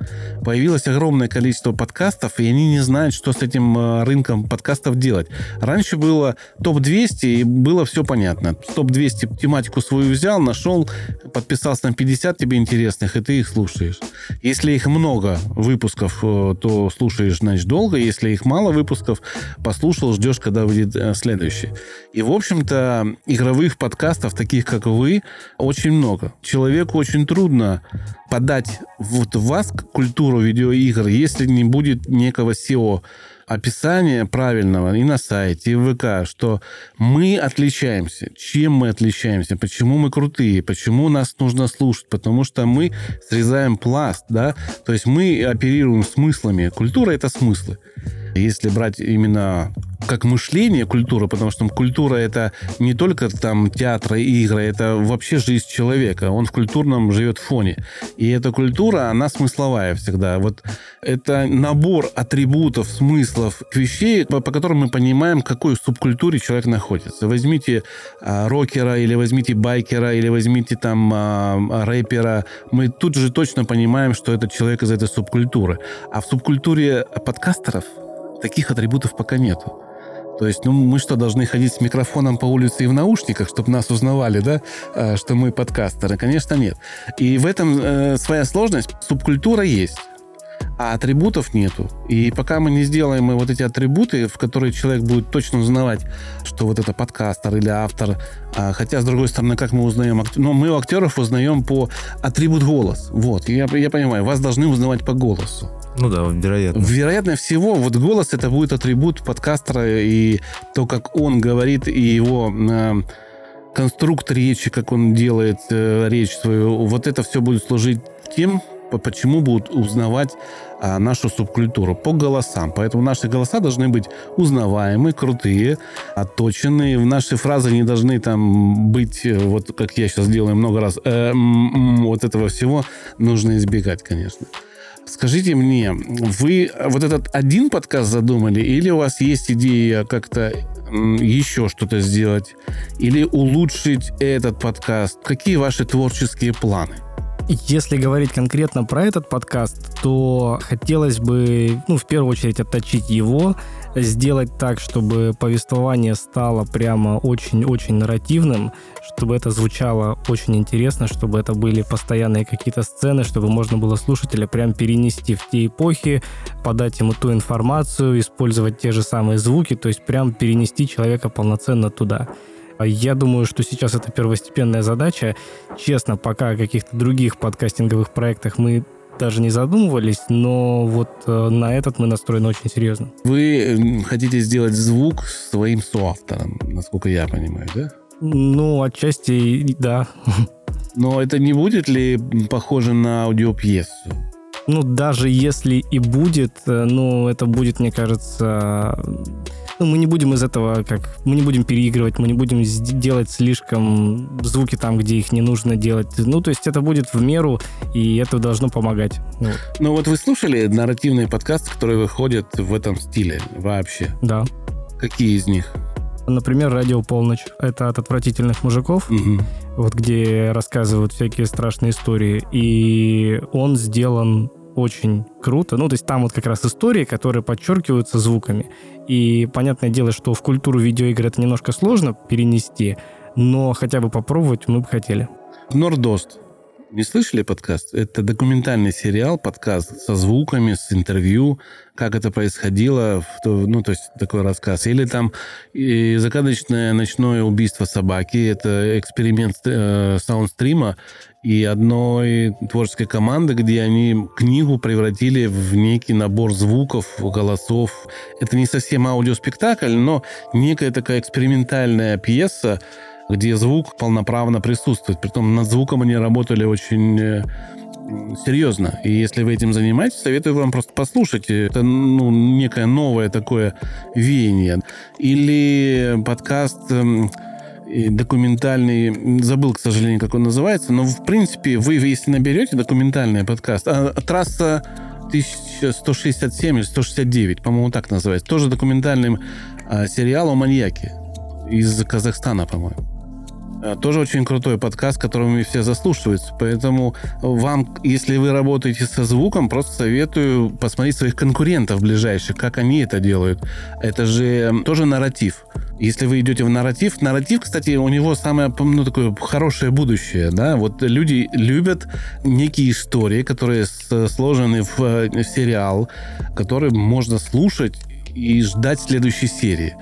Появилось огромное количество подкастов, и они не знают, что с этим а, рынком подкастов делать. Раньше было топ-200, и было все понятно. Топ-200 тематику свою взял, нашел, подписался на 50 тебе интересных, и ты их слушаешь. Если их много выпусков, э, то слушаешь, значит, долго. Если их мало выпусков, послушал, ждешь, когда выйдет э, следующий. И, в общем-то, игровых подкастов, таких как вы, очень много. Человеку очень трудно подать вот в вас культуру видеоигр, если не будет некого SEO описание правильного и на сайте, и в ВК, что мы отличаемся. Чем мы отличаемся? Почему мы крутые? Почему нас нужно слушать? Потому что мы срезаем пласт, да? То есть мы оперируем смыслами. Культура — это смыслы. Если брать именно как мышление культуры, потому что культура это не только там театр и игры, это вообще жизнь человека. Он в культурном живет фоне. И эта культура, она смысловая всегда. Вот это набор атрибутов, смыслов, вещей, по, по которым мы понимаем, в какой субкультуре человек находится. Возьмите а, рокера, или возьмите байкера, или возьмите там а, рэпера. Мы тут же точно понимаем, что это человек из этой субкультуры. А в субкультуре подкастеров таких атрибутов пока нету. То есть, ну, мы что, должны ходить с микрофоном по улице и в наушниках, чтобы нас узнавали, да, э, что мы подкастеры? Конечно, нет. И в этом э, своя сложность. Субкультура есть а атрибутов нету. И пока мы не сделаем вот эти атрибуты, в которые человек будет точно узнавать, что вот это подкастер или автор, а, хотя, с другой стороны, как мы узнаем? Ну, мы у актеров узнаем по атрибут голос. Вот, я, я понимаю, вас должны узнавать по голосу. Ну да, вероятно. Вероятно всего, вот голос это будет атрибут подкастера и то, как он говорит, и его э, конструкт речи, как он делает э, речь свою, вот это все будет служить тем, почему будут узнавать а, нашу субкультуру по голосам. Поэтому наши голоса должны быть узнаваемые, крутые, отточенные. Наши фразы не должны там быть, э, вот как я сейчас делаю много раз, э, вот этого всего нужно избегать, конечно. Скажите мне, вы вот этот один подкаст задумали, или у вас есть идея как-то еще что-то сделать, или улучшить этот подкаст? Какие ваши творческие планы? Если говорить конкретно про этот подкаст, то хотелось бы, ну, в первую очередь, отточить его, сделать так, чтобы повествование стало прямо очень-очень нарративным, чтобы это звучало очень интересно, чтобы это были постоянные какие-то сцены, чтобы можно было слушателя прям перенести в те эпохи, подать ему ту информацию, использовать те же самые звуки, то есть прям перенести человека полноценно туда. Я думаю, что сейчас это первостепенная задача. Честно, пока о каких-то других подкастинговых проектах мы даже не задумывались, но вот э, на этот мы настроены очень серьезно. Вы хотите сделать звук своим соавтором, насколько я понимаю, да? Ну, отчасти да. Но это не будет ли похоже на аудиопьесу? Ну, даже если и будет, ну, это будет, мне кажется, ну, мы не будем из этого как... Мы не будем переигрывать, мы не будем делать слишком звуки там, где их не нужно делать. Ну, то есть это будет в меру, и это должно помогать. Вот. Ну, вот вы слушали нарративные подкасты, которые выходят в этом стиле вообще? Да. Какие из них? Например, «Радио Полночь». Это от отвратительных мужиков, угу. вот где рассказывают всякие страшные истории. И он сделан очень круто. Ну, то есть там вот как раз истории, которые подчеркиваются звуками. И понятное дело, что в культуру видеоигр это немножко сложно перенести, но хотя бы попробовать мы бы хотели. Нордост. Не слышали подкаст? Это документальный сериал, подкаст со звуками, с интервью, как это происходило, ну, то есть такой рассказ. Или там и загадочное ночное убийство собаки. Это эксперимент э, саундстрима и одной творческой команды, где они книгу превратили в некий набор звуков, голосов. Это не совсем аудиоспектакль, но некая такая экспериментальная пьеса, где звук полноправно присутствует. Притом над звуком они работали очень э, серьезно. И если вы этим занимаетесь, советую вам просто послушать. Это ну, некое новое такое веяние. Или подкаст эм, документальный, забыл, к сожалению, как он называется, но, в принципе, вы, если наберете документальный подкаст, а, трасса 1167 или 169, по-моему, так называется, тоже документальный а, о маньяке из Казахстана, по-моему. Э, тоже очень крутой подкаст, которому все заслушиваются. Поэтому вам, если вы работаете со звуком, просто советую посмотреть своих конкурентов ближайших, как они это делают. Это же тоже нарратив. Если вы идете в нарратив, нарратив, кстати, у него самое ну, такое хорошее будущее. Да? Вот люди любят некие истории, которые сложены в э, сериал, который можно слушать и ждать следующей серии.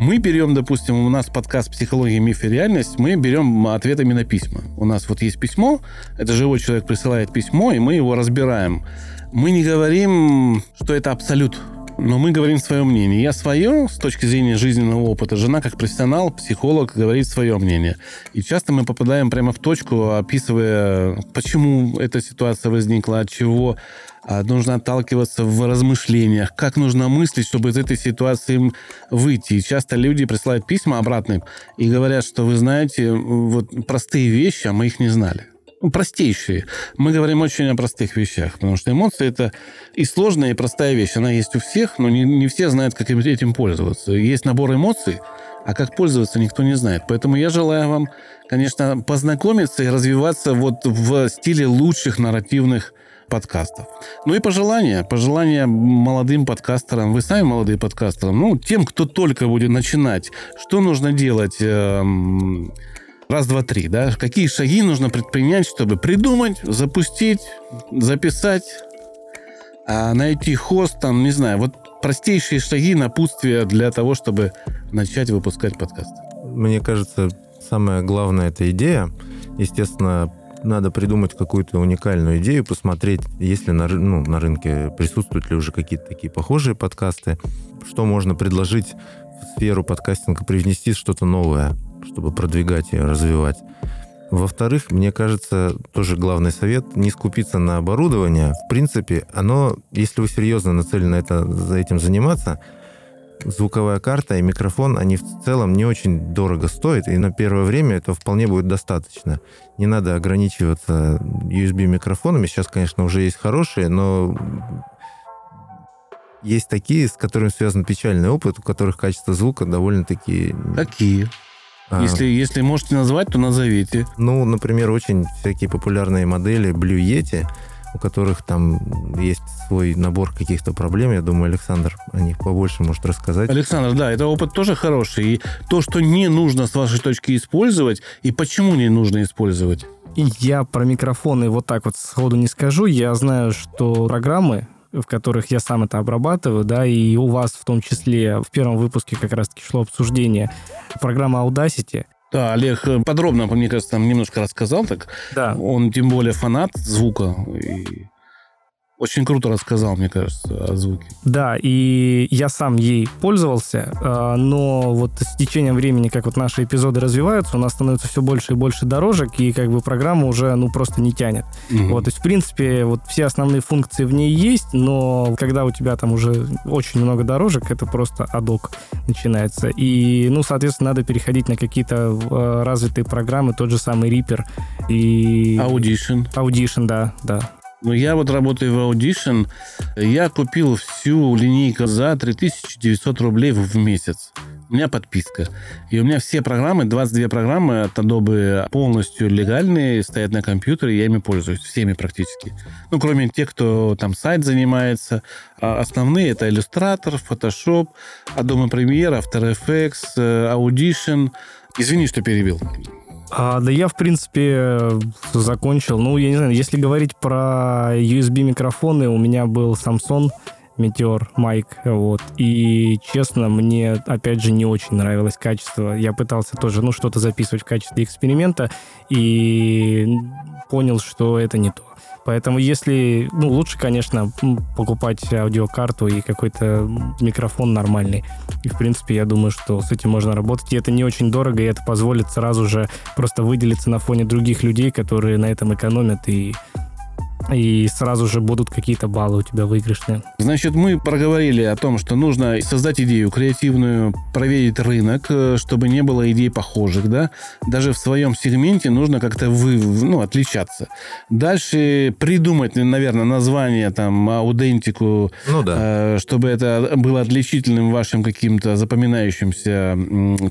Мы берем, допустим, у нас подкаст «Психология, миф и реальность», мы берем ответами на письма. У нас вот есть письмо, это живой человек присылает письмо, и мы его разбираем. Мы не говорим, что это абсолют, но мы говорим свое мнение. Я свое, с точки зрения жизненного опыта, жена как профессионал, психолог, говорит свое мнение. И часто мы попадаем прямо в точку, описывая, почему эта ситуация возникла, от чего нужно отталкиваться в размышлениях, как нужно мыслить, чтобы из этой ситуации выйти. И часто люди присылают письма обратные и говорят, что вы знаете, вот простые вещи, а мы их не знали. Ну, простейшие. Мы говорим очень о простых вещах, потому что эмоции это и сложная, и простая вещь. Она есть у всех, но не, не все знают, как этим пользоваться. Есть набор эмоций, а как пользоваться никто не знает. Поэтому я желаю вам, конечно, познакомиться и развиваться вот в стиле лучших нарративных подкастов. Ну и пожелания. Пожелания молодым подкастерам. Вы сами молодые подкастеры. Ну, тем, кто только будет начинать. Что нужно делать? Эм, раз, два, три, да? Какие шаги нужно предпринять, чтобы придумать, запустить, записать, а найти хост, там, не знаю, вот простейшие шаги, напутствия для того, чтобы начать выпускать подкаст. Мне кажется, самая главная эта идея. Естественно, надо придумать какую-то уникальную идею, посмотреть, есть ли на, ну, на рынке присутствуют ли уже какие-то такие похожие подкасты, что можно предложить в сферу подкастинга, привнести что-то новое, чтобы продвигать ее, развивать. Во-вторых, мне кажется, тоже главный совет, не скупиться на оборудование. В принципе, оно, если вы серьезно нацелены это, за этим заниматься, звуковая карта и микрофон, они в целом не очень дорого стоят, и на первое время это вполне будет достаточно. Не надо ограничиваться USB-микрофонами. Сейчас, конечно, уже есть хорошие, но есть такие, с которыми связан печальный опыт, у которых качество звука довольно-таки... Какие? А, если, если можете назвать, то назовите. Ну, например, очень всякие популярные модели Blue Yeti — у которых там есть свой набор каких-то проблем. Я думаю, Александр о них побольше может рассказать. Александр, да, это опыт тоже хороший. И то, что не нужно с вашей точки использовать, и почему не нужно использовать? Я про микрофоны вот так вот сходу не скажу. Я знаю, что программы, в которых я сам это обрабатываю, да, и у вас в том числе в первом выпуске как раз-таки шло обсуждение программы Audacity, да, Олег э, подробно, мне кажется, там немножко рассказал так. Да. Он тем более фанат звука. И очень круто рассказал, мне кажется, о звуке. Да, и я сам ей пользовался, а, но вот с течением времени, как вот наши эпизоды развиваются, у нас становится все больше и больше дорожек, и как бы программа уже, ну, просто не тянет. Угу. Вот, то есть, в принципе, вот все основные функции в ней есть, но когда у тебя там уже очень много дорожек, это просто адок начинается. И, ну, соответственно, надо переходить на какие-то а, развитые программы, тот же самый Reaper и... Audition. Audition, да, да. Ну, я вот работаю в Audition. Я купил всю линейку за 3900 рублей в месяц. У меня подписка. И у меня все программы, 22 программы от Adobe полностью легальные, стоят на компьютере, я ими пользуюсь, всеми практически. Ну, кроме тех, кто там сайт занимается. А основные это Illustrator, Photoshop, Adobe Premiere, After Effects, э, Audition. Извини, что перебил. А, да я, в принципе, закончил. Ну, я не знаю, если говорить про USB-микрофоны, у меня был Samsung Meteor Mic, вот. И, честно, мне, опять же, не очень нравилось качество. Я пытался тоже, ну, что-то записывать в качестве эксперимента и понял, что это не то. Поэтому если, ну, лучше, конечно, покупать аудиокарту и какой-то микрофон нормальный. И, в принципе, я думаю, что с этим можно работать. И это не очень дорого, и это позволит сразу же просто выделиться на фоне других людей, которые на этом экономят и и сразу же будут какие-то баллы у тебя выигрышные. Значит, мы проговорили о том, что нужно создать идею креативную, проверить рынок, э, чтобы не было идей похожих, да. Даже в своем сегменте нужно как-то вы, ну, отличаться. Дальше придумать, наверное, название, там, аудентику, ну, да. э, чтобы это было отличительным вашим каким-то запоминающимся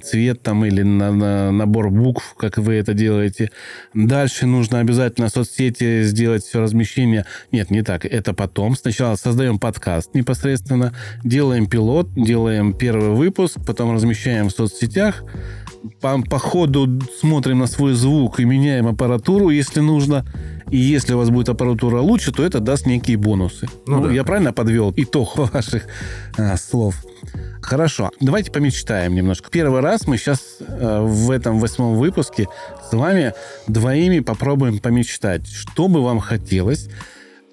цветом или на, на, набор букв, как вы это делаете. Дальше нужно обязательно соцсети сделать все размещение размещения. Нет, не так. Это потом. Сначала создаем подкаст непосредственно, делаем пилот, делаем первый выпуск, потом размещаем в соцсетях. По, по ходу смотрим на свой звук и меняем аппаратуру, если нужно. И если у вас будет аппаратура лучше, то это даст некие бонусы. Ну, ну да. Я правильно подвел итог ваших а, слов? Хорошо, давайте помечтаем немножко. Первый раз мы сейчас э, в этом восьмом выпуске с вами двоими попробуем помечтать, что бы вам хотелось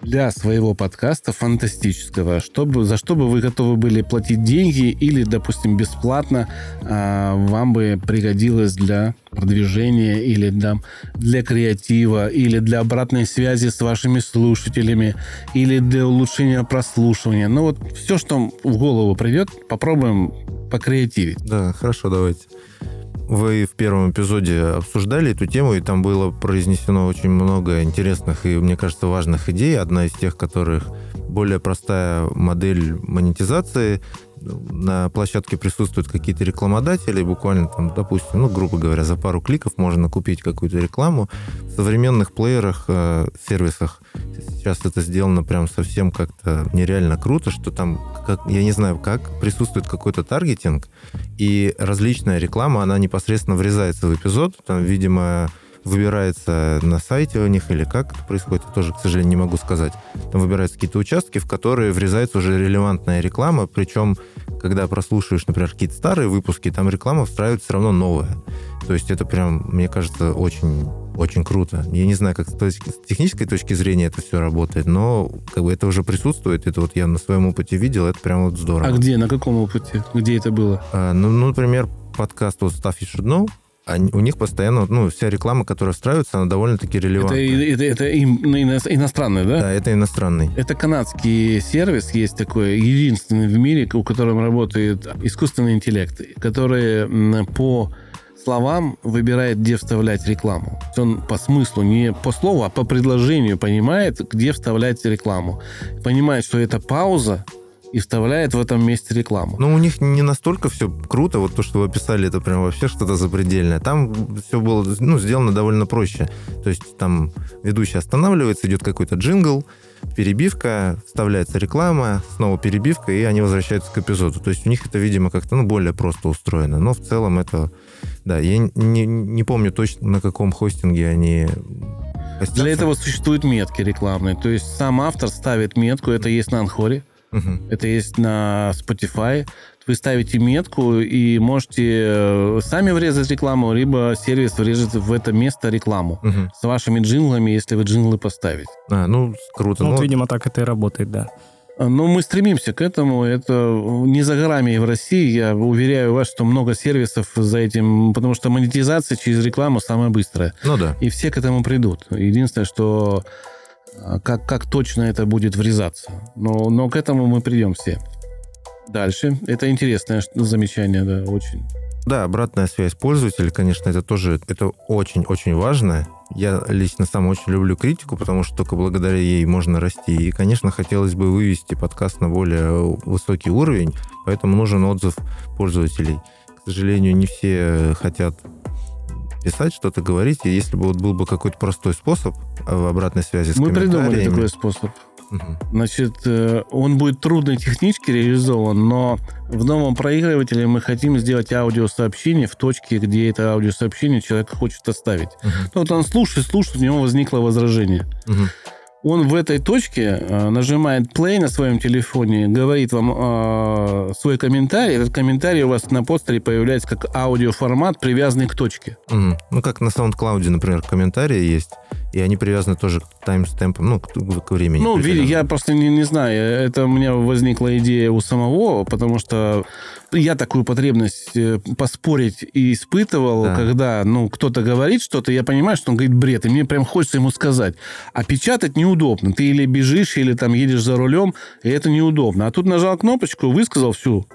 для своего подкаста фантастического, чтобы, за что бы вы готовы были платить деньги или, допустим, бесплатно а, вам бы пригодилось для продвижения или для, для креатива, или для обратной связи с вашими слушателями, или для улучшения прослушивания. Ну вот все, что в голову придет, попробуем покреативить. Да, хорошо, давайте. Вы в первом эпизоде обсуждали эту тему, и там было произнесено очень много интересных и, мне кажется, важных идей. Одна из тех, которых более простая модель монетизации. На площадке присутствуют какие-то рекламодатели, буквально там, допустим, ну, грубо говоря, за пару кликов можно купить какую-то рекламу. В современных плеерах, э, сервисах сейчас это сделано прям совсем как-то нереально круто, что там, как, я не знаю как, присутствует какой-то таргетинг, и различная реклама, она непосредственно врезается в эпизод. Там, видимо, выбирается на сайте у них или как это происходит, я тоже, к сожалению, не могу сказать. Там выбираются какие-то участки, в которые врезается уже релевантная реклама, причем, когда прослушиваешь, например, какие-то старые выпуски, там реклама встраивается все равно новая. То есть это прям, мне кажется, очень очень круто. Я не знаю, как с технической точки зрения это все работает, но как бы это уже присутствует. Это вот я на своем опыте видел, это прям вот здорово. А где, на каком опыте? Где это было? А, ну, ну, например, подкаст вот Stuff You Should Know, они, у них постоянно, ну, вся реклама, которая встраивается, она довольно-таки релевантна. Это, это, это иностранный, да? Да, это иностранный. Это канадский сервис, есть такой, единственный в мире, у которого работает искусственный интеллект, который по словам выбирает, где вставлять рекламу. Он по смыслу, не по слову, а по предложению понимает, где вставлять рекламу. Понимает, что это пауза, и вставляет в этом месте рекламу. Но у них не настолько все круто, вот то, что вы описали, это прям вообще что-то запредельное. Там все было ну, сделано довольно проще. То есть там ведущий останавливается, идет какой-то джингл, перебивка, вставляется реклама, снова перебивка, и они возвращаются к эпизоду. То есть у них это, видимо, как-то ну, более просто устроено. Но в целом это... Да, я не, не помню точно, на каком хостинге они. Для этого существуют метки рекламные. То есть сам автор ставит метку, это есть на Анхоре. Угу. Это есть на Spotify. Вы ставите метку и можете э, сами врезать рекламу, либо сервис врежет в это место рекламу угу. с вашими джинглами, если вы джинглы поставите. А, ну, круто. Ну, вот, видимо, так это и работает, да. Но ну, мы стремимся к этому. Это не за горами и в России. Я уверяю вас, что много сервисов за этим, потому что монетизация через рекламу самая быстрая. Ну да. И все к этому придут. Единственное, что а, как, как точно это будет врезаться. Но, но к этому мы придем все. Дальше. Это интересное замечание, да, очень. Да, обратная связь пользователя, конечно, это тоже это очень-очень важно. Я лично сам очень люблю критику, потому что только благодаря ей можно расти. И, конечно, хотелось бы вывести подкаст на более высокий уровень, поэтому нужен отзыв пользователей. К сожалению, не все хотят писать, что-то говорить. И если бы вот был бы какой-то простой способ в обратной связи с Мы придумали такой способ. Мгм. Значит, э, он будет трудно технически реализован, но в новом проигрывателе мы хотим сделать аудиосообщение в точке, где это аудиосообщение человек хочет оставить. Мгм. Ну, вот он слушает, слушает, у него возникло возражение. Мгм. Он в этой точке э, нажимает play на своем телефоне, говорит вам э, свой комментарий. Этот комментарий у вас на постере появляется как аудиоформат, привязанный к точке. Мгм. Ну, как на SoundCloud, например, комментарии есть, и они привязаны тоже к таймстемпам, ну, к, к времени. Ну, я просто не, не знаю. Это у меня возникла идея у самого, потому что я такую потребность э, поспорить и испытывал, Да. когда ну, кто-то говорит что-то, я понимаю, что он говорит бред, и мне прям хочется ему сказать. А печатать неудобно. Ты или бежишь, или там едешь за рулем, и это неудобно. А тут нажал кнопочку, высказал всю.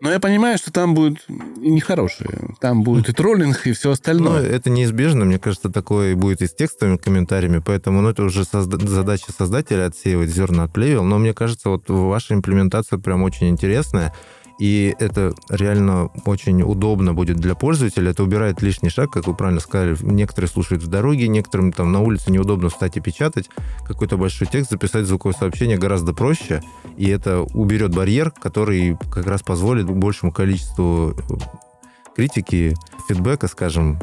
Но я понимаю, что там будет нехорошее. Там будет и троллинг, и все Ну, остальное. это неизбежно, мне кажется, такое будет и с текстовыми комментариями, поэтому ну, это уже созда- задача создателя отсеивать зерна от плевел, но мне кажется, вот ваша имплементация прям очень интересная, и это реально очень удобно будет для пользователя, это убирает лишний шаг, как вы правильно сказали, некоторые слушают в дороге, некоторым там на улице неудобно встать и печатать, какой-то большой текст, записать звуковое сообщение гораздо проще, и это уберет барьер, который как раз позволит большему количеству критики, фидбэка, скажем,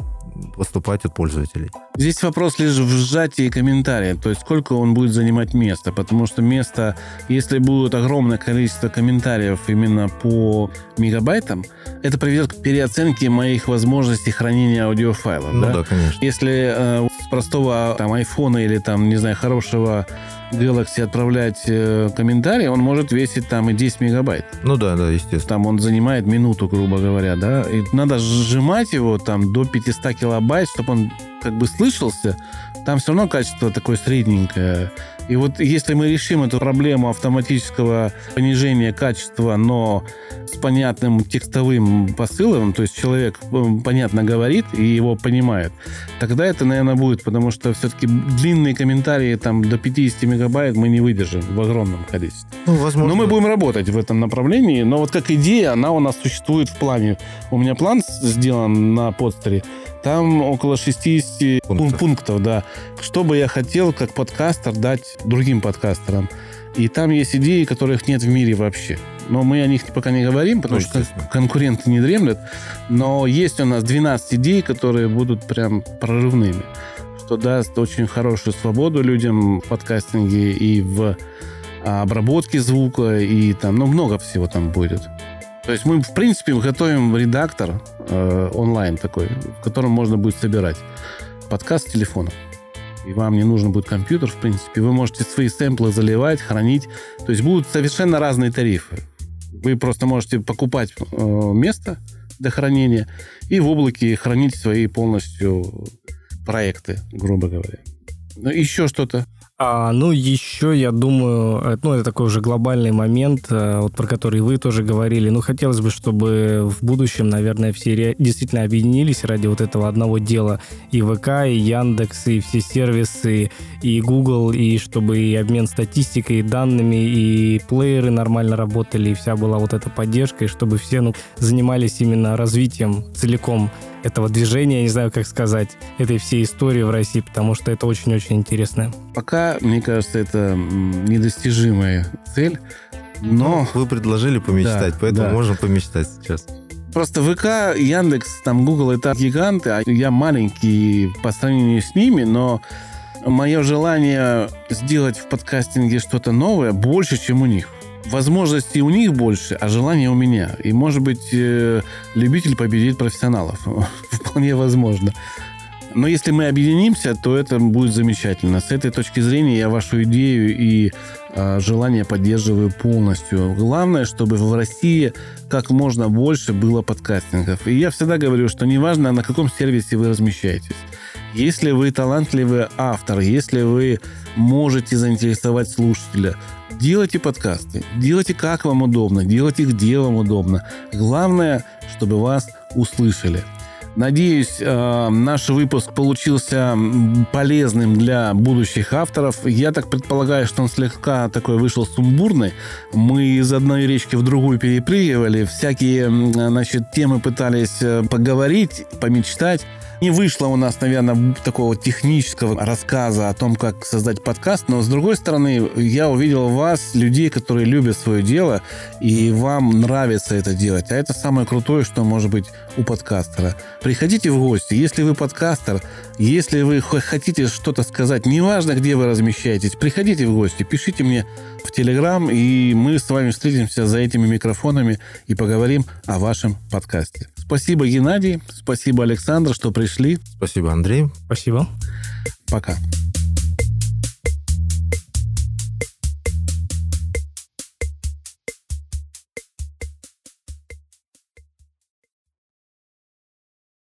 поступать от пользователей. Здесь вопрос лишь в сжатии комментария, то есть сколько он будет занимать места, потому что место, если будет огромное количество комментариев именно по мегабайтам, это приведет к переоценке моих возможностей хранения аудиофайлов. Ну да? да, конечно. Если э, с простого там айфона или там, не знаю, хорошего Galaxy отправлять э, комментарий, он может весить там и 10 мегабайт. Ну да, да, естественно. Там он занимает минуту, грубо говоря, да. И надо сжимать его там до 500 килобайт, чтобы он как бы слышался. Там все равно качество такое средненькое. И вот если мы решим эту проблему автоматического понижения качества, но с понятным текстовым посылом, то есть человек э, понятно говорит и его понимает, тогда это, наверное, будет, потому что все-таки длинные комментарии там до 50 мегабайт мы не выдержим в огромном количестве. Ну, возможно. Но мы будем работать в этом направлении. Но вот как идея, она у нас существует в плане. У меня план сделан на подстере. Там около 60 Пунктов. пунктов, да. Что бы я хотел как подкастер дать другим подкастерам. И там есть идеи, которых нет в мире вообще. Но мы о них пока не говорим, потому Ну, что конкуренты не дремлют. Но есть у нас 12 идей, которые будут прям прорывными. Что даст очень хорошую свободу людям в подкастинге и в а, обработке звука, и там, ну, много всего там будет. То есть мы, в принципе, готовим редактор э, онлайн такой, в котором можно будет собирать подкаст с телефона. И вам не нужен будет компьютер, в принципе. Вы можете свои сэмплы заливать, хранить. То есть будут совершенно разные тарифы. Вы просто можете покупать э, место для хранения и в облаке хранить свои полностью проекты, грубо говоря. Ну, еще что-то. А, ну, еще, я думаю, э, ну, это такой уже глобальный момент, э, вот про который вы тоже говорили. Ну, хотелось бы, чтобы в будущем, наверное, все действительно объединились ради вот этого одного дела. И ВК, и Яндекс, и все сервисы, и Google, и чтобы и обмен статистикой, и данными, и плееры нормально работали, и вся была вот эта поддержка, и чтобы все, ну, занимались именно развитием целиком этого движения, я не знаю, как сказать, этой всей истории в России, потому что это очень-очень интересно. Пока, мне кажется, это недостижимая цель. Но Вы предложили помечтать, Да, поэтому да. можем помечтать сейчас. просто ВК, Яндекс, там Google это гиганты, а я маленький по сравнению с ними, но мое желание сделать в подкастинге что-то новое больше, чем у них. Возможностей у них больше, а желания у меня. И, может быть, э, любитель победит профессионалов. Вполне возможно. Но если мы объединимся, то это будет замечательно. С этой точки зрения я вашу идею и э, желание поддерживаю полностью. Главное, чтобы в России как можно больше было подкастингов. И я всегда говорю, что неважно, на каком сервисе вы размещаетесь. Если вы талантливый автор, если вы можете заинтересовать слушателя, делайте подкасты, делайте как вам удобно, делайте где вам удобно. Главное, чтобы вас услышали. Надеюсь, э, наш выпуск получился полезным для будущих авторов. Я так предполагаю, что он слегка такой вышел сумбурный. Мы из одной речки в другую перепрыгивали, всякие м, значит, темы пытались э, поговорить, помечтать. Не вышло у нас, наверное, такого технического рассказа о том, как создать подкаст, но с другой стороны, я увидел вас людей, которые любят свое дело, и вам нравится это делать. А это самое крутое, что может быть у подкастера. Приходите в гости. Если вы подкастер, если вы хотите что-то сказать, неважно, где вы размещаетесь, приходите в гости, пишите мне в Телеграм, и мы с вами встретимся за этими микрофонами и поговорим о вашем подкасте. Спасибо, Геннадий. Спасибо, Александр, что пришли. Спасибо, Андрей. Спасибо. Пока.